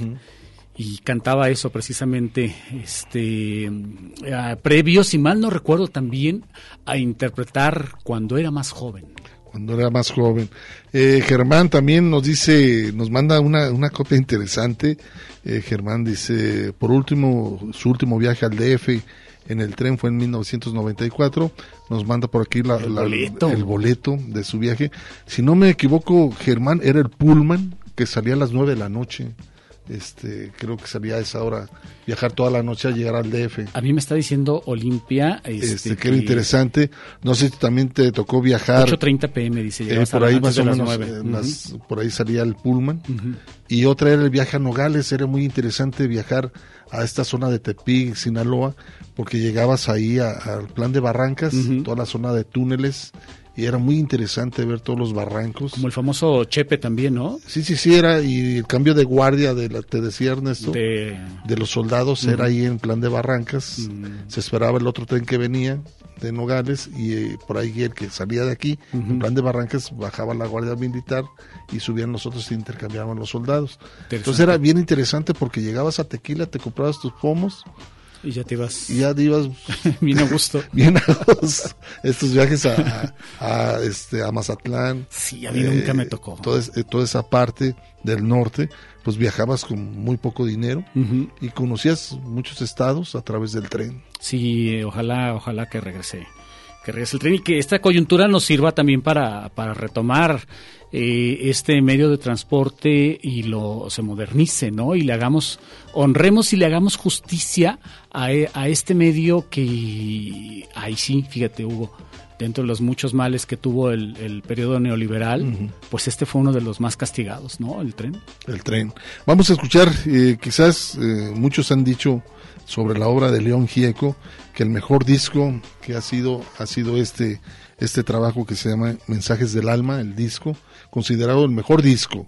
Y cantaba eso precisamente, este, eh, previo, si mal no recuerdo, también a interpretar cuando era más joven cuando era más joven. Eh, Germán también nos dice, nos manda una, una copia interesante. Eh, Germán dice, por último, su último viaje al DF en el tren fue en 1994. Nos manda por aquí la, El la- boleto. el boleto de su viaje. Si no me equivoco, Germán era el Pullman que salía a las 9 de la noche. Este, creo que salía a esa hora, viajar toda la noche a llegar al DF. A mí me está diciendo Olimpia. Este, Este, que era interesante. No sé si también te tocó viajar. 8.30 pm, dice. Eh, por la- ahí más o menos, 9. eh, las- por ahí salía el Pullman. Y otra era el viaje a Nogales, era muy interesante viajar a esta zona de Tepic, Sinaloa, porque llegabas ahí al plan de Barrancas, toda la zona de túneles, y era muy interesante ver todos los barrancos. Como el famoso Chepe también, ¿no? Sí, sí, sí, era, y el cambio de guardia, de la, te decía Ernesto, De- de los soldados era ahí en plan de Barrancas, Mm. se esperaba el otro tren que venía de Nogales y eh, por ahí el que salía de aquí, en plan de Barrancas, bajaba la guardia militar y subían nosotros e intercambiaban los soldados. Entonces era bien interesante porque llegabas a Tequila, te comprabas tus pomos Y ya te ibas. y ya te ibas bien a gusto. bien a gusto. estos viajes a, a, a, este a Mazatlán. Sí, a mí nunca me tocó. Toda, eh, toda esa parte del norte, pues viajabas con muy poco dinero Ujú. y conocías muchos estados a través del tren. Sí, eh, ojalá, ojalá que regrese, que regrese el tren y que esta coyuntura nos sirva también para, para retomar eh, este medio de transporte y lo se modernice, ¿no? Y le hagamos, honremos y le hagamos justicia a, e- a este medio que, ahí sí, fíjate, Hugo, dentro de los muchos males que tuvo el, el periodo neoliberal, pues este fue uno de los más castigados, ¿no? El tren. El tren. Vamos a escuchar, eh, quizás eh, muchos han dicho sobre la obra de León Gieco que el mejor disco que ha sido ha sido este este trabajo que se llama Mensajes del Alma, el disco, considerado el mejor disco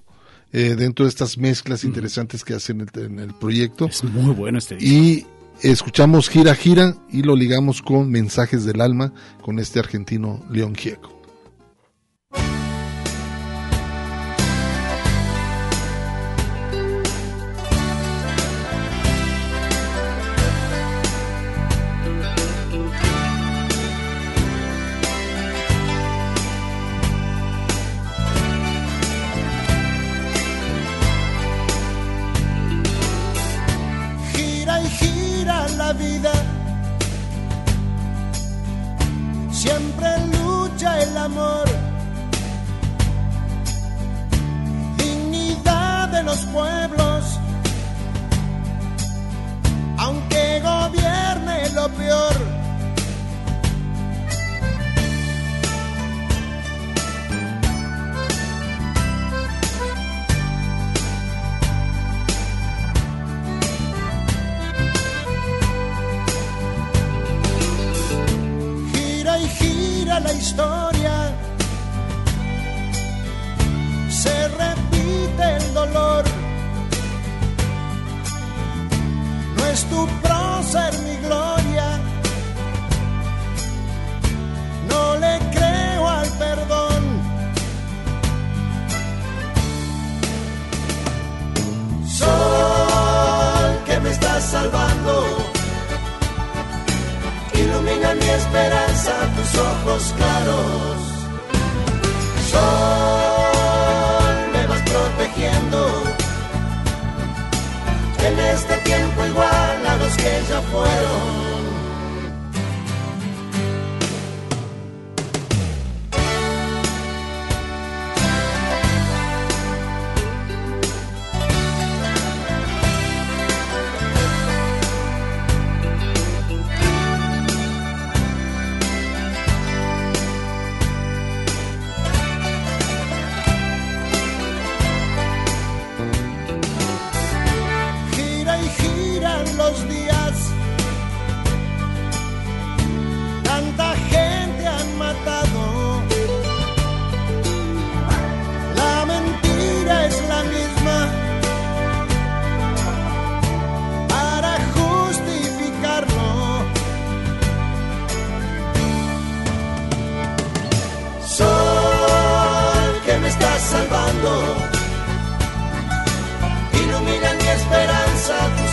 eh, dentro de estas mezclas interesantes que hacen en el, en el proyecto. Es muy bueno este disco. Y escuchamos Gira Gira y lo ligamos con Mensajes del Alma con este argentino León Gieco.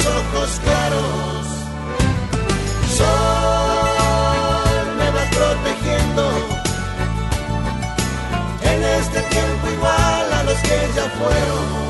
Ojos claros. Sol, me vas protegiendo en este tiempo igual a los que ya fueron.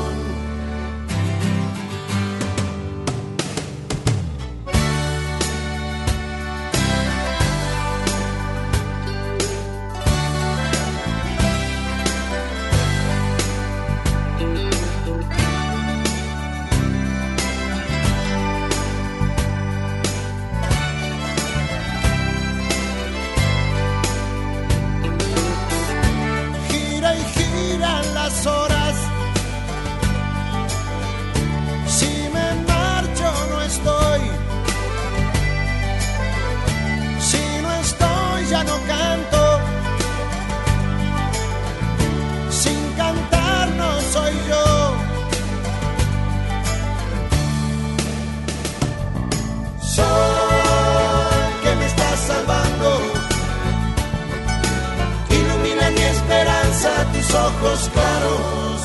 Esperanza tus ojos claros.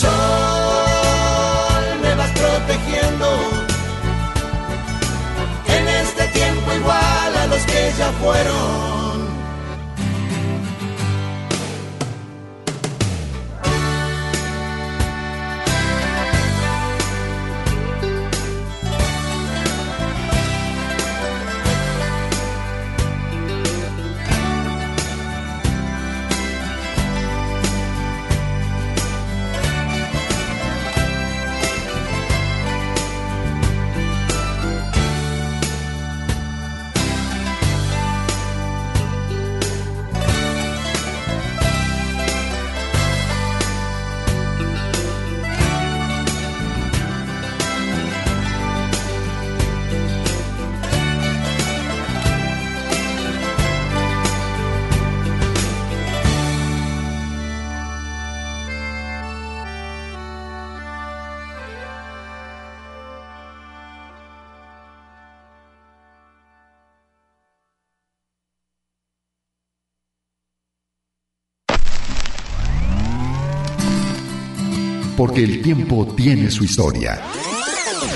Sol, me vas protegiendo. En este tiempo igual a los que ya fueron. Porque el tiempo tiene su historia.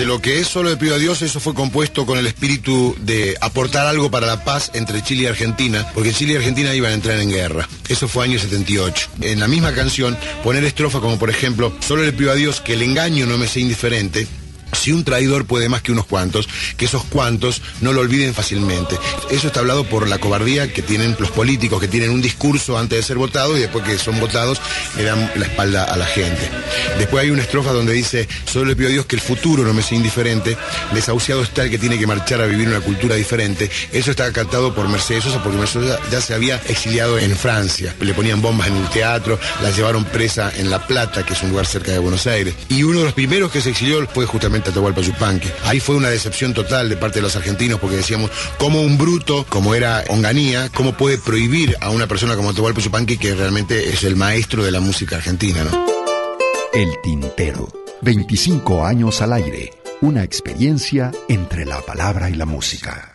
De lo que es Solo le pido a Dios, eso fue compuesto con el espíritu de aportar algo para la paz entre Chile y Argentina, porque Chile y Argentina iban a entrar en guerra. Eso fue año 78. En la misma canción, poner estrofas como por ejemplo, Solo le pido a Dios que el engaño no me sea indiferente, si un traidor puede más que unos cuantos, que esos cuantos no lo olviden fácilmente. Eso está hablado por la cobardía que tienen los políticos, que tienen un discurso antes de ser votados y después que son votados le dan la espalda a la gente. Después hay una estrofa donde dice, solo le pido a Dios que el futuro no me sea indiferente, desahuciado está el que tiene que marchar a vivir una cultura diferente. Eso está cantado por Mercedes Sosa porque Mercedes Sosa ya se había exiliado en Francia. Le ponían bombas en el teatro, la llevaron presa en La Plata, que es un lugar cerca de Buenos Aires. Y uno de los primeros que se exilió fue justamente Atahualpa Yupanqui. Ahí fue una decepción total de parte de los argentinos porque decíamos, como un bruto, como era Onganía, cómo puede prohibir a una persona como Atahualpa Yupanqui, que realmente es el maestro de la música argentina. El Tintero. 25 años al aire. Una experiencia entre la palabra y la música.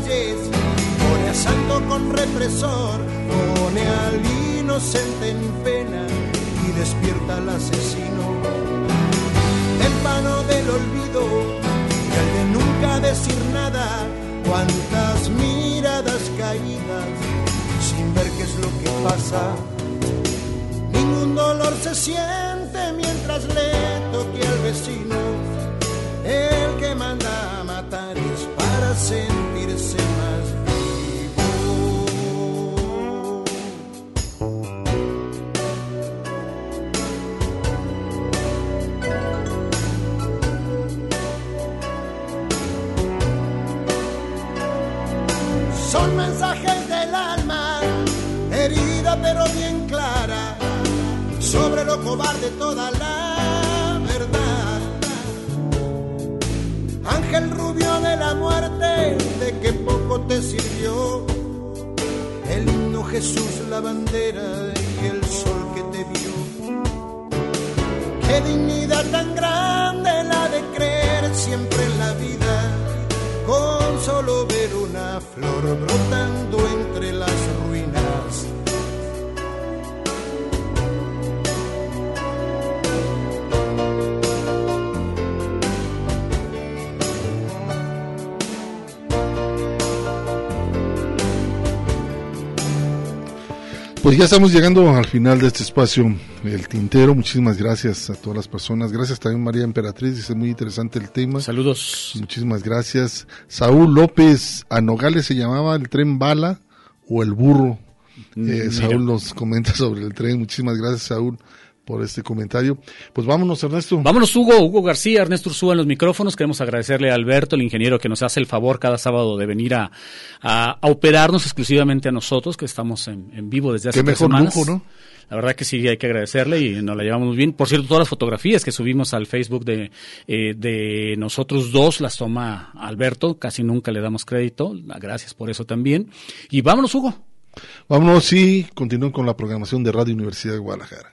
Pone a santo con represor, pone al inocente en pena y despierta al asesino. Vano del olvido y al de nunca decir nada, cuántas miradas caídas sin ver qué es lo que pasa. Ningún dolor se siente mientras le toque al vecino. El que manda a matar sentirse más Son mensajes del alma, herida pero bien clara, sobre lo cobarde toda sirvió. El himno Jesús, la bandera y el sol que te vio. Qué dignidad tan grande la de creer siempre en la vida, con solo ver una flor brotando entre Pues ya estamos llegando al final de este espacio, el tintero. Muchísimas gracias a todas las personas. Gracias también María Emperatriz, dice muy interesante el tema. Saludos. Muchísimas gracias. Saúl López, a Nogales se llamaba el tren bala o el burro. Mm, Eh. Saúl nos comenta sobre el tren. Muchísimas gracias Saúl por este comentario. Pues vámonos Ernesto. Vámonos, Hugo, Hugo García, Ernesto Ursúa en los micrófonos. Queremos agradecerle a Alberto, el ingeniero, que nos hace el favor cada sábado de venir a, a- a operarnos exclusivamente a nosotros, que estamos en, en vivo desde hace Qué tres mejor semanas. lujo, ¿no? La verdad que sí, hay que agradecerle y nos la llevamos muy bien. Por cierto, todas las fotografías que subimos al Facebook de, eh, de nosotros dos las toma Alberto, casi nunca le damos crédito. Gracias por eso también. Y vámonos, Hugo. Vámonos y continúen con la programación de Radio Universidad de Guadalajara.